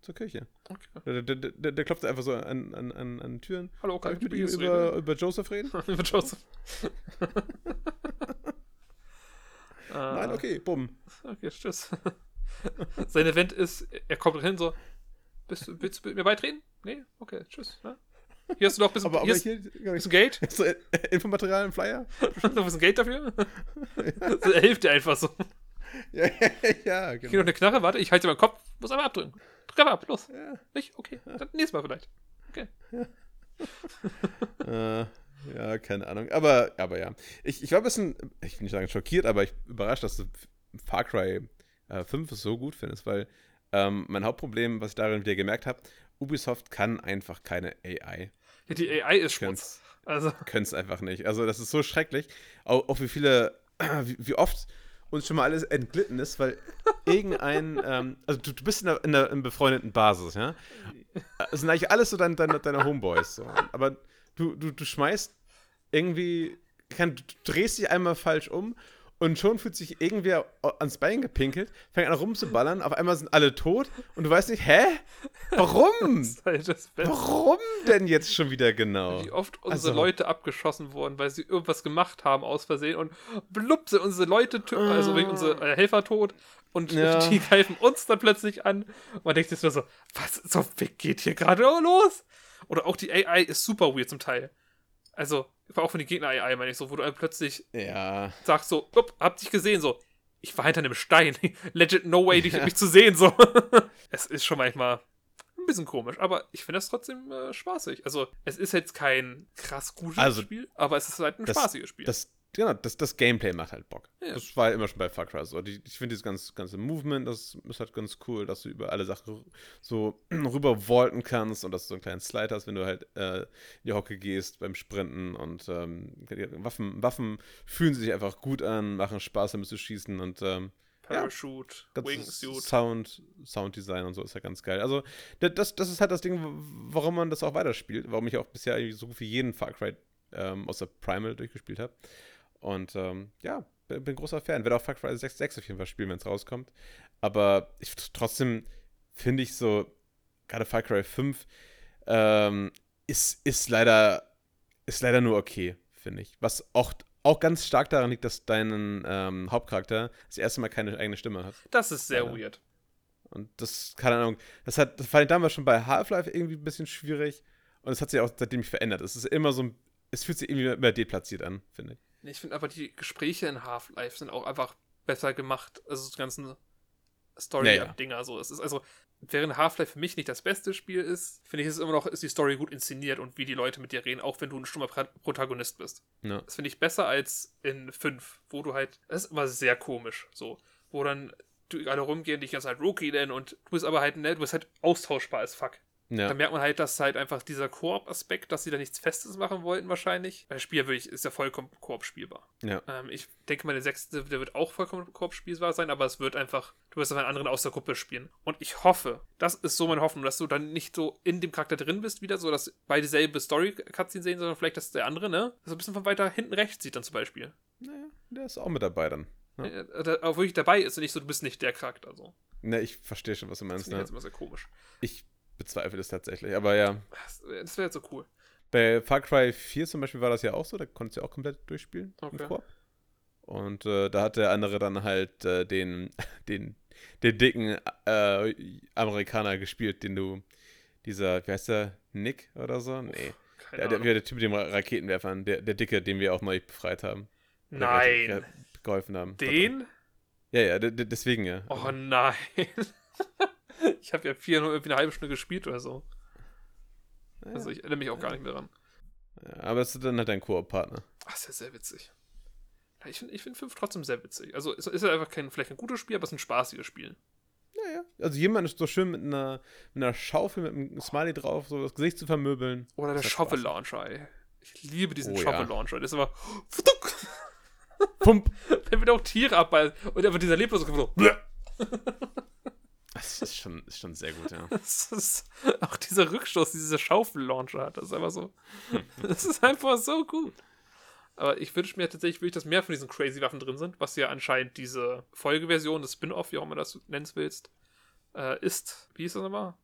zur Kirche. Okay. Der, der, der, der, klopft einfach so an, an, an, an Türen. Hallo, Kann kann ich mit Jesus über, reden? über Joseph reden? über Joseph. Nein, Ah, okay, bumm. Okay, tschüss. Sein Event ist, er kommt hin so, bist du, willst du mit mir beitreten? Nee? Okay, tschüss. Ne? Hier hast du noch ein bisschen, Aber, aber hier hier, hier bisschen Geld. so äh, Infomaterial, ein Flyer. noch ein bisschen Geld dafür. so, er hilft dir einfach so. ja, ja, ja, Hier noch genau. eine Knarre, warte, ich halte meinen Kopf, muss aber abdrücken. Drück aber ab, los. Ja. Nicht? Okay, dann nächstes Mal vielleicht. Äh, ja, keine Ahnung. Aber, aber ja. Ich, ich war ein bisschen, ich will nicht sagen schockiert, aber ich überrascht, dass du Far Cry äh, 5 so gut findest, weil ähm, mein Hauptproblem, was ich darin wieder gemerkt habe, Ubisoft kann einfach keine AI. Ja, die AI ist Schmutz. Also, Können es einfach nicht. Also, das ist so schrecklich. Auch, auch wie viele, wie, wie oft uns schon mal alles entglitten ist, weil irgendein, ähm, also du, du bist in einer, in einer in befreundeten Basis, ja? Das sind eigentlich alles so deine, deine, deine Homeboys. So. Aber du, du, du schmeißt irgendwie, kann, du drehst dich einmal falsch um und schon fühlt sich irgendwer ans Bein gepinkelt, fängt an rumzuballern, auf einmal sind alle tot und du weißt nicht, hä? Warum? halt. Warum denn jetzt schon wieder genau? Wie oft unsere Also- Leute abgeschossen wurden, weil sie irgendwas gemacht haben aus Versehen und blub sind unsere Leute, also wegen unsere äh, Helfer tot und Ja. die greifen uns dann plötzlich an. Und man denkt sich nur so, was so Fick geht hier gerade los? Oder auch die AI ist super weird zum Teil. Also, auch von den Gegner AI meine ich so, wo du dann plötzlich Ja. sagst so, upp, hab dich gesehen, so, ich war hinter einem Stein. Legit no way, dich, mich zu sehen, so. es ist schon manchmal ein bisschen komisch, aber ich finde das trotzdem äh, spaßig. Also, es ist jetzt kein krass gutes Also, Spiel, aber es ist halt ein das- spaßiges Spiel. Das, genau, das, das Gameplay macht halt Bock. Ja. Das war immer schon bei Far Cry so. Die, ich finde dieses ganze, ganze Movement, das ist halt ganz cool, dass du über alle Sachen so rüber vaulten kannst und dass du so einen kleinen Slide hast, wenn du halt äh, in die Hocke gehst beim Sprinten und ähm, die Waffen, Waffen fühlen sich einfach gut an, machen Spaß, damit zu schießen und ähm, Parachute, ganzes Wingsuit. Sound, Sounddesign und so ist ja ganz geil. Also, da- das, das ist halt das Ding, warum man das auch weiterspielt, warum ich auch bisher so gut wie jeden Far Cry ähm, außer Primal durchgespielt habe. Und ähm, ja, bin, bin großer Fan. Werde auch Far Cry 6, 6 auf jeden Fall spielen, wenn es rauskommt. Aber ich, trotzdem finde ich so, gerade Far Cry 5 ähm, ist, ist, leider, ist leider nur okay, finde ich. Was auch, auch ganz stark daran liegt, dass dein ähm, Hauptcharakter das erste Mal keine eigene Stimme hat. Das ist sehr Leider. weird. Und das, keine Ahnung, das hat, das fand ich damals schon bei Half-Life irgendwie ein bisschen schwierig. Und es hat sich auch seitdem nicht verändert. Es ist immer so ein, es fühlt sich irgendwie immer deplatziert an, finde ich. Ich finde aber die Gespräche in Half-Life sind auch einfach besser gemacht. Also die ganzen. Story-Dinger. So. Es ist also, während Half-Life für mich nicht das beste Spiel ist, finde ich, ist es immer noch, ist die Story gut inszeniert und wie die Leute mit dir reden, auch wenn du ein stummer Protagonist bist. Ja. Das finde ich besser als in 5, wo du halt, das ist immer sehr komisch, so, wo dann du alle rumgehen, dich ganz halt Rookie nennen und du bist aber halt, ne, du bist halt austauschbar als fuck. Ja. Da merkt man halt, dass halt einfach dieser Koop-Aspekt, dass sie da nichts Festes machen wollten wahrscheinlich. Weil das Spiel wirklich ist ja vollkommen Koop spielbar. ja. Ähm, ich denke mal, der sechste, der wird auch vollkommen Koop spielbar sein, aber es wird einfach, du wirst auf einen anderen aus der Gruppe spielen. Und ich hoffe, das ist so meine Hoffnung, dass du dann nicht so in dem Charakter drin bist wieder, so dass beide dieselbe Story-Cutscene sehen, sondern vielleicht, dass der andere, ne, das ein bisschen von weiter hinten rechts sieht dann zum Beispiel. Naja, der ist auch mit dabei dann. Ja. Äh, da- auch wirklich dabei ist und nicht so, du bist nicht der Charakter. So. Ne, ich verstehe schon, was du Das meinst. finde ich Ne? jetzt immer sehr komisch. Ich bezweifle das tatsächlich. Aber ja, Das, das wäre jetzt so cool. bei Far Cry 4 zum Beispiel war das ja auch so. Da konntest du ja auch komplett durchspielen. Okay. Und äh, da hat der andere dann halt äh, den, den, den dicken äh, Amerikaner gespielt, den du, dieser, wie heißt der, Nick oder so? Nee. Keine Der, der, der Typ mit den Ra- Raketenwerfern, der, der Dicke, den wir auch neu befreit haben. Oder Nein. ja, geholfen haben. Den? Ja, ja, de- de- deswegen ja. Oh nein. ich habe ja vier, nur irgendwie eine halbe Stunde gespielt oder so. Ja, Also ich erinnere mich auch gar nicht mehr dran. ja, aber es ist dann halt dein Koop-Partner. Ach, ist ja sehr witzig. Ich finde ich find 5 trotzdem sehr witzig. Also es ist ja einfach kein, vielleicht ein gutes Spiel, aber es ist ein spaßiges Spiel. Ja, ja. Also jemand ist so schön mit einer, mit einer Schaufel, mit einem Smiley drauf, so das Gesicht zu vermöbeln. Oder der Das hat Shovel Spaß. Launcher, ey. Ich liebe diesen Oh, Shovel ja. Launcher. Das ist aber. Pump! Der wird auch Tiere abbeißen. Und einfach dieser leblose so. Das ist schon, ist schon sehr gut, ja. Ist auch dieser Rückstoß, die dieser Schaufel-Launcher hat. Das ist einfach so. Das ist einfach so gut. Aber ich wünsche mir tatsächlich wirklich, dass mehr von diesen crazy Waffen drin sind, was ja anscheinend diese Folgeversion, das Spin-off, wie auch immer das nennen willst, äh, ist. Wie hieß das nochmal?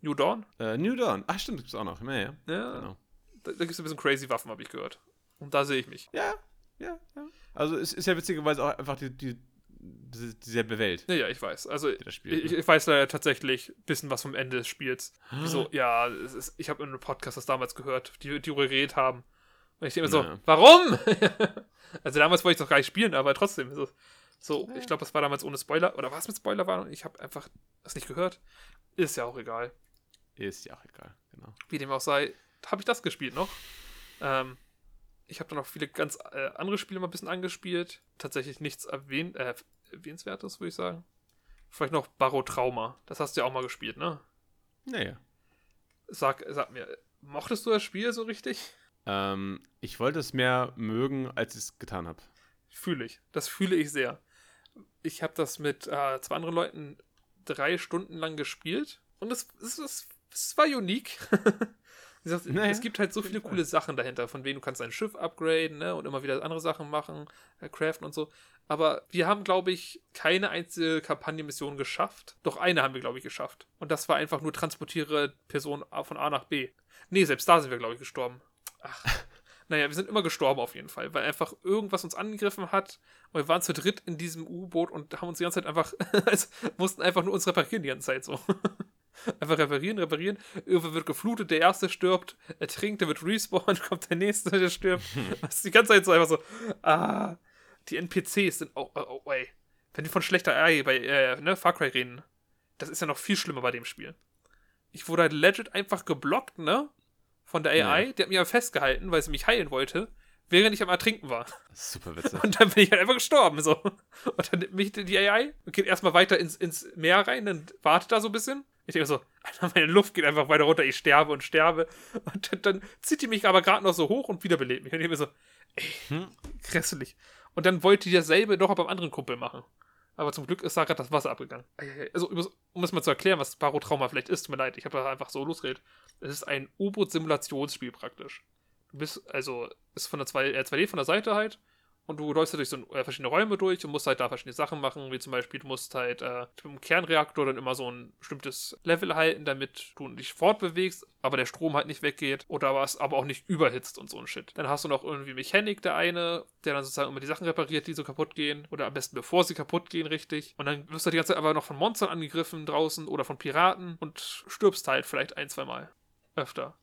New Dawn? Äh, New Dawn. Ach, stimmt, gibt's auch noch. Ja, ja. Ja. Genau. Da, da gibt es ein bisschen crazy Waffen, habe ich gehört. Und da sehe ich mich. Ja, ja, ja. Also es ist ja witzigerweise auch einfach die, die, diese- dieselbe Welt, Ja, ja, ich weiß. Also das spielt. ich, ich weiß leider tatsächlich ein bisschen was vom Ende des Spiels. So, ja, es ist, ich habe in einem Podcast das damals gehört, die, die darüber geredet haben. Und ich denke mir so, Naja. warum? also damals wollte ich doch gar nicht spielen, aber trotzdem. So, so ich glaube, das war damals ohne Spoiler. Oder war es mit Spoiler? War? Ich habe einfach das nicht gehört. Ist ja auch egal. Ist ja auch egal, genau. Wie dem auch sei, habe ich das gespielt noch. Ähm, ich habe dann auch viele ganz äh, andere Spiele mal ein bisschen angespielt. Tatsächlich nichts erwähnt, äh, erwähnenswertes, würde ich sagen. Vielleicht noch Barrow Trauma. Das hast du ja auch mal gespielt, ne? Naja. Sag, sag mir, mochtest du das Spiel so richtig? Ähm, ich wollte es mehr mögen, als ich es getan habe. Fühle ich. Das fühle ich sehr. Ich habe das mit äh, zwei anderen Leuten drei Stunden lang gespielt. Und es, es, es, es war unique. Wie gesagt, Naja, es gibt halt so viele coole Sachen dahinter, von denen du kannst dein Schiff upgraden ne, und immer wieder andere Sachen machen, äh, craften und so. Aber wir haben, glaube ich, keine einzige Kampagnenmission geschafft. Doch eine haben wir, glaube ich, geschafft. Und das war einfach nur transportiere Person A- von A nach B. Nee, selbst da sind wir, glaube ich, gestorben. Ach. Naja, wir sind immer gestorben auf jeden Fall, weil einfach irgendwas uns angegriffen hat. Und wir waren zu dritt in diesem U-Boot und haben uns die ganze Zeit einfach, also mussten einfach nur uns reparieren die ganze Zeit so. Einfach reparieren, reparieren. Irgendwer wird geflutet, der erste stirbt, ertrinkt, der wird respawned, kommt der nächste, der stirbt. Das ist die ganze Zeit so einfach so, ah. Die NPCs sind auch, oh, oh, ey. wenn wir von schlechter AI bei äh, ne, Far Cry reden, das ist ja noch viel schlimmer bei dem Spiel. Ich wurde halt legit einfach geblockt, ne? Von der AI. Ja. Die hat mich aber festgehalten, weil sie mich heilen wollte, während ich am Ertrinken war. Super witzig. Und dann bin ich halt einfach gestorben, so. Und dann nimmt mich die AI und geht erstmal weiter ins, ins Meer rein und wartet da so ein bisschen. Ich denke so, Alter, meine Luft geht einfach weiter runter, ich sterbe und sterbe. Und dann, dann zieht die mich aber gerade noch so hoch und wiederbelebt mich. Und ich bin so, ey, Hm? grässlich. Und dann wollte die dasselbe doch beim anderen Kumpel machen. Aber zum Glück ist da gerade das Wasser abgegangen. Also, um es mal zu erklären, was Barotrauma vielleicht ist, tut mir leid, ich habe da einfach so losgeredet. Es ist ein U-Boot-Simulationsspiel praktisch. Du bist, also, ist von der 2, äh, 2D von der Seite halt. Und du läufst da durch so äh, verschiedene Räume durch und musst halt da verschiedene Sachen machen, wie zum Beispiel, du musst halt äh, im Kernreaktor dann immer so ein bestimmtes Level halten, damit du dich fortbewegst, aber der Strom halt nicht weggeht oder was, aber auch nicht überhitzt und so ein Shit. Dann hast du noch irgendwie Mechanik, der eine, der dann sozusagen immer die Sachen repariert, die so kaputt gehen oder am besten bevor sie kaputt gehen, richtig. Und dann wirst du die ganze Zeit aber noch von Monstern angegriffen draußen oder von Piraten und stirbst halt vielleicht ein, zwei Mal. Öfter.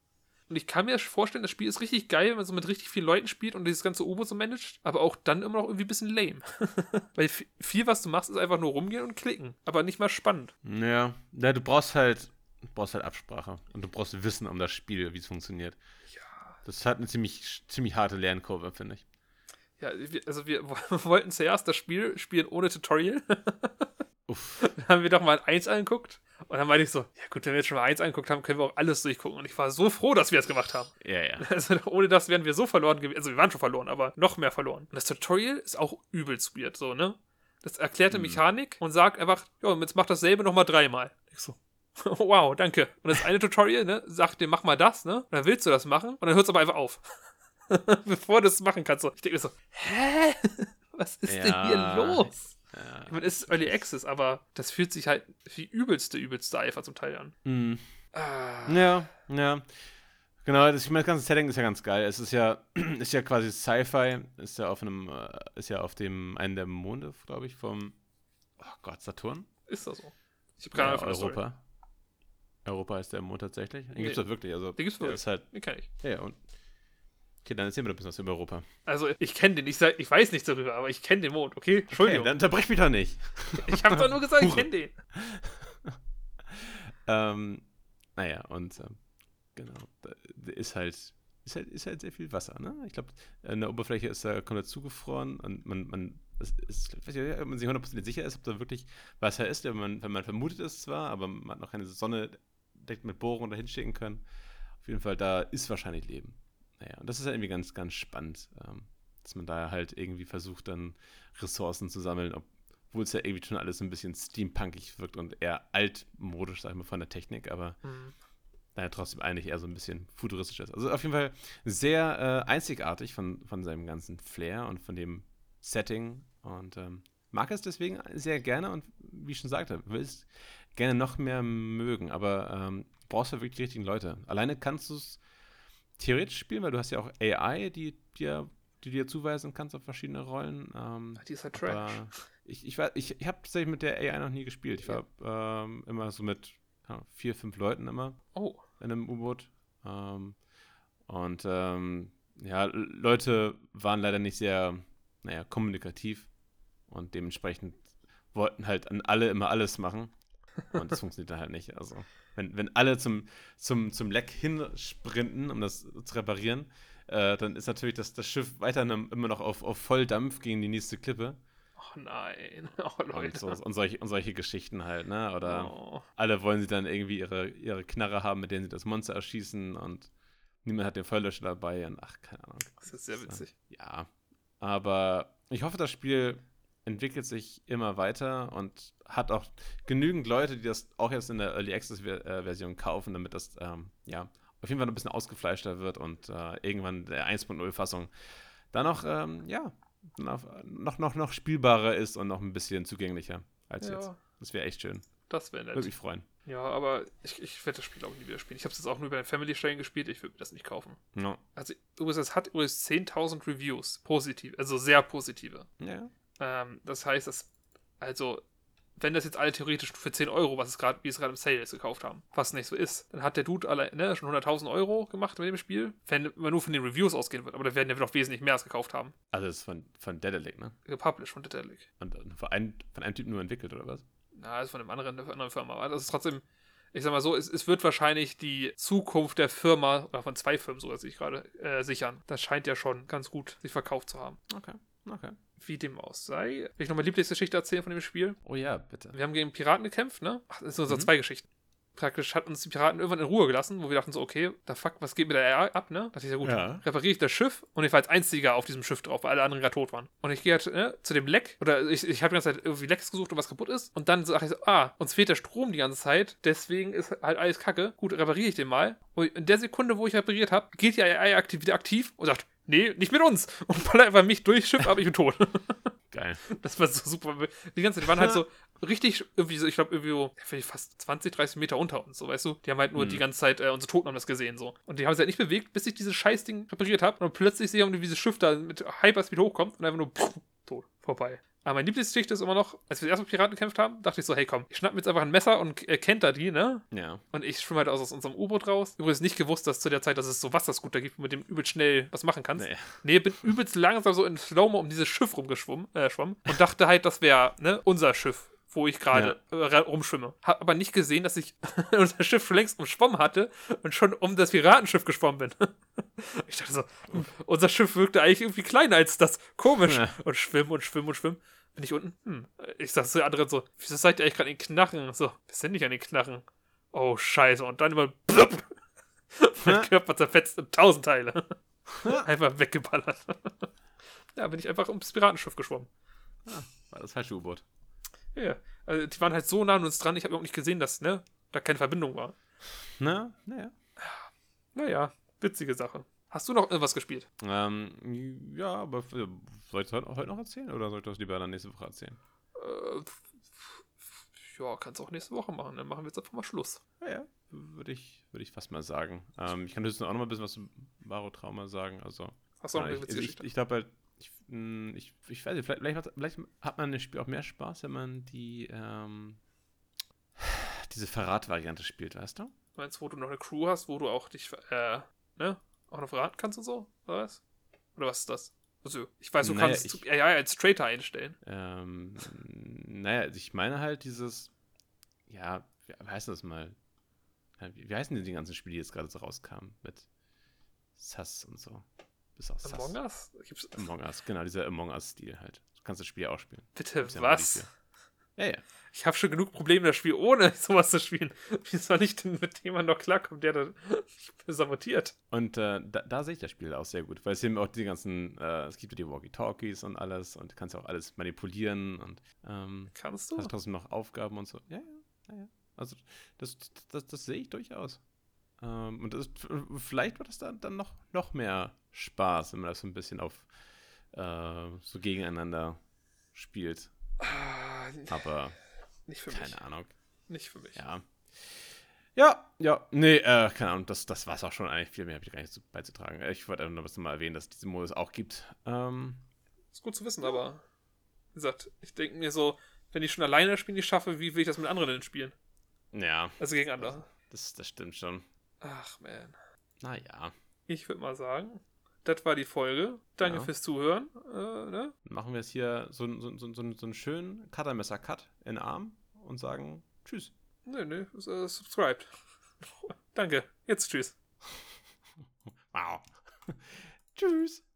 Und ich kann mir vorstellen, das Spiel ist richtig geil, wenn man so mit richtig vielen Leuten spielt und dieses ganze U-Boot so managt, aber auch dann immer noch irgendwie ein bisschen lame. Weil viel, was du machst, ist einfach nur rumgehen und klicken, aber nicht mal spannend. Ja, ja du brauchst halt, du brauchst halt Absprache und du brauchst Wissen um das Spiel, wie es funktioniert. Ja. Das hat eine ziemlich, ziemlich harte Lernkurve, finde ich. Ja, also wir wollten zuerst das Spiel spielen ohne Tutorial. Uff. Dann haben wir doch mal eins angeguckt. Und dann meinte ich so, ja gut, wenn wir jetzt schon mal eins angeguckt haben, können wir auch alles durchgucken. Und ich war so froh, dass wir das gemacht haben. Ja, ja. Also ohne das wären wir so verloren gewesen. Also wir waren schon verloren, aber noch mehr verloren. Und das Tutorial ist auch übelst weird, so, ne? Das erklärt die Mechanik und sagt einfach, ja, jetzt mach dasselbe nochmal dreimal. Ich so, wow, danke. Und das eine Tutorial, ne, sagt dir, mach mal das, ne? Und dann willst du das machen und dann hört es aber einfach auf. Bevor du es machen kannst. So. Ich denke mir so, hä? Was ist Ja. denn hier los? Ja. Ich meine, es ist Early Access, aber das fühlt sich halt wie übelste, übelste Eifer zum Teil an. Mhm. Ah, Ja, ja. Genau, das, ich meine, das ganze Setting ist ja ganz geil. Es ist ja, ist ja quasi Sci-Fi, ist ja auf einem, äh, ist ja auf dem einen der Monde, glaube ich, vom oh Gott, Saturn? ist das so? Ich habe keine Ja, Ahnung Story. Europa. Europa ist der Mond tatsächlich. Den Nee. gibt es wirklich. Also, Den gibt's wirklich. ist halt, Den kenne ich. ja, ja, und. Okay, dann erzähl mir doch ein bisschen was über Europa. Also, ich kenne den. Ich, sag, ich weiß nichts darüber, aber ich kenne den Mond, okay? Entschuldigung. Okay, dann unterbrech mich doch nicht. ich habe doch nur gesagt, ich kenne den. Ähm, naja, und ähm, genau, da da ist halt, ist halt, ist halt sehr viel Wasser, ne? Ich glaube, an der Oberfläche ist da komplett zugefroren und man, man, es ist, ich weiß nicht, ob man sich hundertprozentig sicher ist, ob da wirklich Wasser ist, wenn man, wenn man vermutet es zwar, aber man hat noch keine Sonne direkt mit Bohrungen dahin schicken können. Auf jeden Fall, da ist wahrscheinlich Leben. Naja, und das ist halt irgendwie ganz, ganz spannend, ähm, dass man da halt irgendwie versucht, dann Ressourcen zu sammeln, obwohl es ja irgendwie schon alles ein bisschen steampunkig wirkt und eher altmodisch, sag ich mal, von der Technik, aber Hm. naja, trotzdem eigentlich eher so ein bisschen futuristisch ist. Also auf jeden Fall sehr äh, einzigartig von, von seinem ganzen Flair und von dem Setting und ähm, mag es deswegen sehr gerne und wie ich schon sagte, will es gerne noch mehr mögen, aber ähm, brauchst du wirklich die richtigen Leute. Alleine kannst du es theoretisch spielen, weil du hast ja auch AI, die dir die dir zuweisen kannst auf verschiedene Rollen. Ähm, Die ist halt trash. ich, ich, war- ich, ich habe tatsächlich mit der AI noch nie gespielt. Ich war ähm, immer so mit ja, vier, fünf Leuten immer Oh, in einem U-Boot. Ähm, und ähm, ja, Leute waren leider nicht sehr, naja, kommunikativ und dementsprechend wollten halt an alle immer alles machen. Und das funktioniert dann halt nicht. Also, wenn, wenn alle zum, zum, zum Leck hinsprinten, um das zu reparieren, äh, dann ist natürlich das, das Schiff weiter immer noch auf, auf Volldampf gegen die nächste Klippe. oh nein. Oh, Und, Leute. so, und, solche, und solche Geschichten halt, ne? Oder Oh. alle wollen sie dann irgendwie ihre, ihre Knarre haben, mit denen sie das Monster erschießen und niemand hat den Feuerlöscher dabei und ach, keine Ahnung. Das ist sehr äh, witzig. Ja, aber ich hoffe, das Spiel entwickelt sich immer weiter und hat auch genügend Leute, die das auch jetzt in der Early Access äh, Version kaufen, damit das ähm, ja auf jeden Fall ein bisschen ausgefleischter wird und äh, irgendwann der 1.0 Fassung dann noch ähm, ja noch, noch noch spielbarer ist und noch ein bisschen zugänglicher als jetzt. Ja, Das wäre echt schön. das wäre nett. Würde mich freuen. Ja, aber ich, ich werde das Spiel auch nie wieder spielen. Ich habe es jetzt auch nur über den Family Sharing gespielt. Ich würde mir das nicht kaufen. Ja. Also, es hat übrigens 10.000 Reviews. Positiv. Also sehr positive. ja. Ähm, das heißt, dass, also, wenn das jetzt alle theoretisch für 10 Euro, was es gerade, wie es gerade im Sale ist, gekauft haben, was nicht so ist, dann hat der Dude alle, ne, schon 100.000 Euro gemacht mit dem Spiel, wenn man nur von den Reviews ausgehen wird. Aber da werden ja noch wesentlich mehr als gekauft haben. Also das ist von, von Dedalic, ne? Gepublished von Dedalic. Und von einem, von einem Typen nur entwickelt, oder was? Na, ist von einem anderen, einer anderen Firma. Aber das ist trotzdem, ich sag mal so, es, es wird wahrscheinlich die Zukunft der Firma, oder von zwei Firmen, so dass ich gerade, äh, sichern. Das scheint ja schon ganz gut sich verkauft zu haben. Okay, okay. Wie dem auch sei. Will ich noch meine Lieblingsgeschichte erzählen von dem Spiel? Oh ja, bitte. Wir haben gegen Piraten gekämpft, ne? Ach, das sind so Mhm. zwei Geschichten. Praktisch hat uns die Piraten irgendwann in Ruhe gelassen, wo wir dachten so, okay, da fuck, was geht mit der AI ab, ne? Da dachte ich, ja gut, Ja. repariere ich das Schiff und ich war als einziger auf diesem Schiff drauf, weil alle anderen gerade tot waren. Und ich gehe halt ne, zu dem Leck, oder ich, ich habe die ganze Zeit irgendwie Lecks gesucht und was kaputt ist. Und dann sage ich so, ah, uns fehlt der Strom die ganze Zeit, deswegen ist halt alles kacke. Gut, repariere ich den mal. Und in der Sekunde, wo ich repariert habe, geht die AI aktiv, wieder aktiv und sagt, nee, nicht mit uns. Und ballert einfach mich durch, Schiff, aber ich bin tot. Geil. Das war so super. Die ganze Zeit, die waren halt so richtig, irgendwie so, ich glaube, irgendwie so, ja, fast 20, 30 Meter unter uns, so, weißt du? Die haben halt nur Hm. die ganze Zeit, äh, unsere Toten haben das gesehen, so. Und die haben sich halt nicht bewegt, bis ich dieses Scheißding repariert habe. Und plötzlich sehe ich, wie dieses Schiff da mit Hyperspeed hochkommt und einfach nur pff, tot, vorbei. Aber meine Lieblingsgeschichte ist immer noch, als wir das erste mit Piraten gekämpft haben, dachte ich so, hey komm, ich schnapp mir jetzt einfach ein Messer und äh, kennt da die, ne? Ja. Und ich schwimme halt aus, aus unserem U-Boot raus. Übrigens nicht gewusst, dass zu der Zeit, dass es so Wasserscooter gibt, mit dem du übelst schnell was machen kannst. Nee. Nee, bin übelst langsam so in Slow-Mo um dieses Schiff rumgeschwommen äh, schwamm und dachte halt, das wäre ne, unser Schiff, wo ich gerade äh, ra- rumschwimme. Hab aber nicht gesehen, dass ich unser Schiff schon längst umschwommen hatte und schon um das Piratenschiff geschwommen bin. ich dachte so, hm, unser Schiff wirkte eigentlich irgendwie kleiner als das. Komisch. Ja. Und schwimmen und schwimmen und schwimmen. Bin ich unten? Hm. Ich sag zu den anderen so, wieso seid ihr eigentlich gerade in den Knarren? So, wir sind nicht an den Knarren. Oh, scheiße. Und dann immer blub. mein Körper zerfetzt in tausend Teile. einfach weggeballert. ja, bin ich einfach ums Piratenschiff geschwommen. War das falsche U-Boot. Ja, also die waren halt so nah an uns dran, ich habe überhaupt nicht gesehen, dass ne, da keine Verbindung war. Na, naja. Naja, witzige Sache. Hast du noch irgendwas gespielt? Ähm, ja, aber soll ich das heute, noch erzählen oder soll ich das lieber dann nächste Woche erzählen? Äh, ja, kannst auch nächste Woche machen. Dann machen wir jetzt einfach mal Schluss. Ja, ja. Würde ich, würde ich fast mal sagen. Ähm, ich kann höchstens auch noch mal ein bisschen was zu Baro Trauma sagen. Also, Hast du noch eine ich witzige ich, Geschichte? ich glaube halt, ich, mh, ich, ich weiß nicht, vielleicht, vielleicht, hat- vielleicht hat man im Spiel auch mehr Spaß, wenn man die, ähm, diese Verrat-Variante spielt, weißt du? Meinst du, wo du noch eine Crew hast, wo du auch dich, äh, ne, auch noch verraten kannst und so? Oder was? Oder was ist das? Also, ich weiß, du Naja, kannst ich- AI als Traitor einstellen. Ähm, naja, also ich meine halt dieses, ja, wie heißt das mal? Ja, Wie, wie heißen denn die ganzen Spiele, die jetzt gerade so rauskamen? Mit Sass und so. Bis auf Among Us? Gibt's, Among Us, genau, dieser Among Us-Stil halt. Du kannst das Spiel auch spielen. bitte, ja was? Ja, ja. Ich habe schon genug Probleme, das Spiel ohne sowas zu spielen. Wie soll ich denn mit jemandem noch klarkommen, der da sabotiert? Und äh, da, da sehe ich das Spiel auch sehr gut, weil es eben auch die ganzen, äh, es gibt ja die Walkie-Talkies und alles und du kannst auch alles manipulieren und ähm, Kannst du? hast trotzdem noch Aufgaben und so. Ja, ja, ja, ja. Also das, das, das sehe ich durchaus. Ähm, und das, vielleicht wird es dann, dann noch, noch mehr Spaß, wenn man das so ein bisschen auf äh, so gegeneinander spielt. Ah, Aber nicht für mich. keine Ahnung. Nicht für mich. Ja. Ja, ja, nee, äh, keine Ahnung, das, das war es auch schon eigentlich. Viel mehr habe ich gar nicht zu, beizutragen. Ich wollte einfach nur was mal erwähnen, dass es diesen Modus auch gibt. Ähm, Ist gut zu wissen, aber wie gesagt, ich denke mir so, wenn ich schon alleine das Spiel nicht schaffe, wie will ich das mit anderen denn spielen? ja, Also gegen andere. das, das stimmt schon. Ach man. Naja, Ich würde mal sagen, das war die Folge. Danke Ja. fürs Zuhören. Äh, ne? machen wir jetzt hier so, so, so, so, einen schönen Cuttermesser-Cut in den Arm und sagen Tschüss. Nö, nö, äh, subscribed. Danke. Jetzt tschüss. Wow. Tschüss.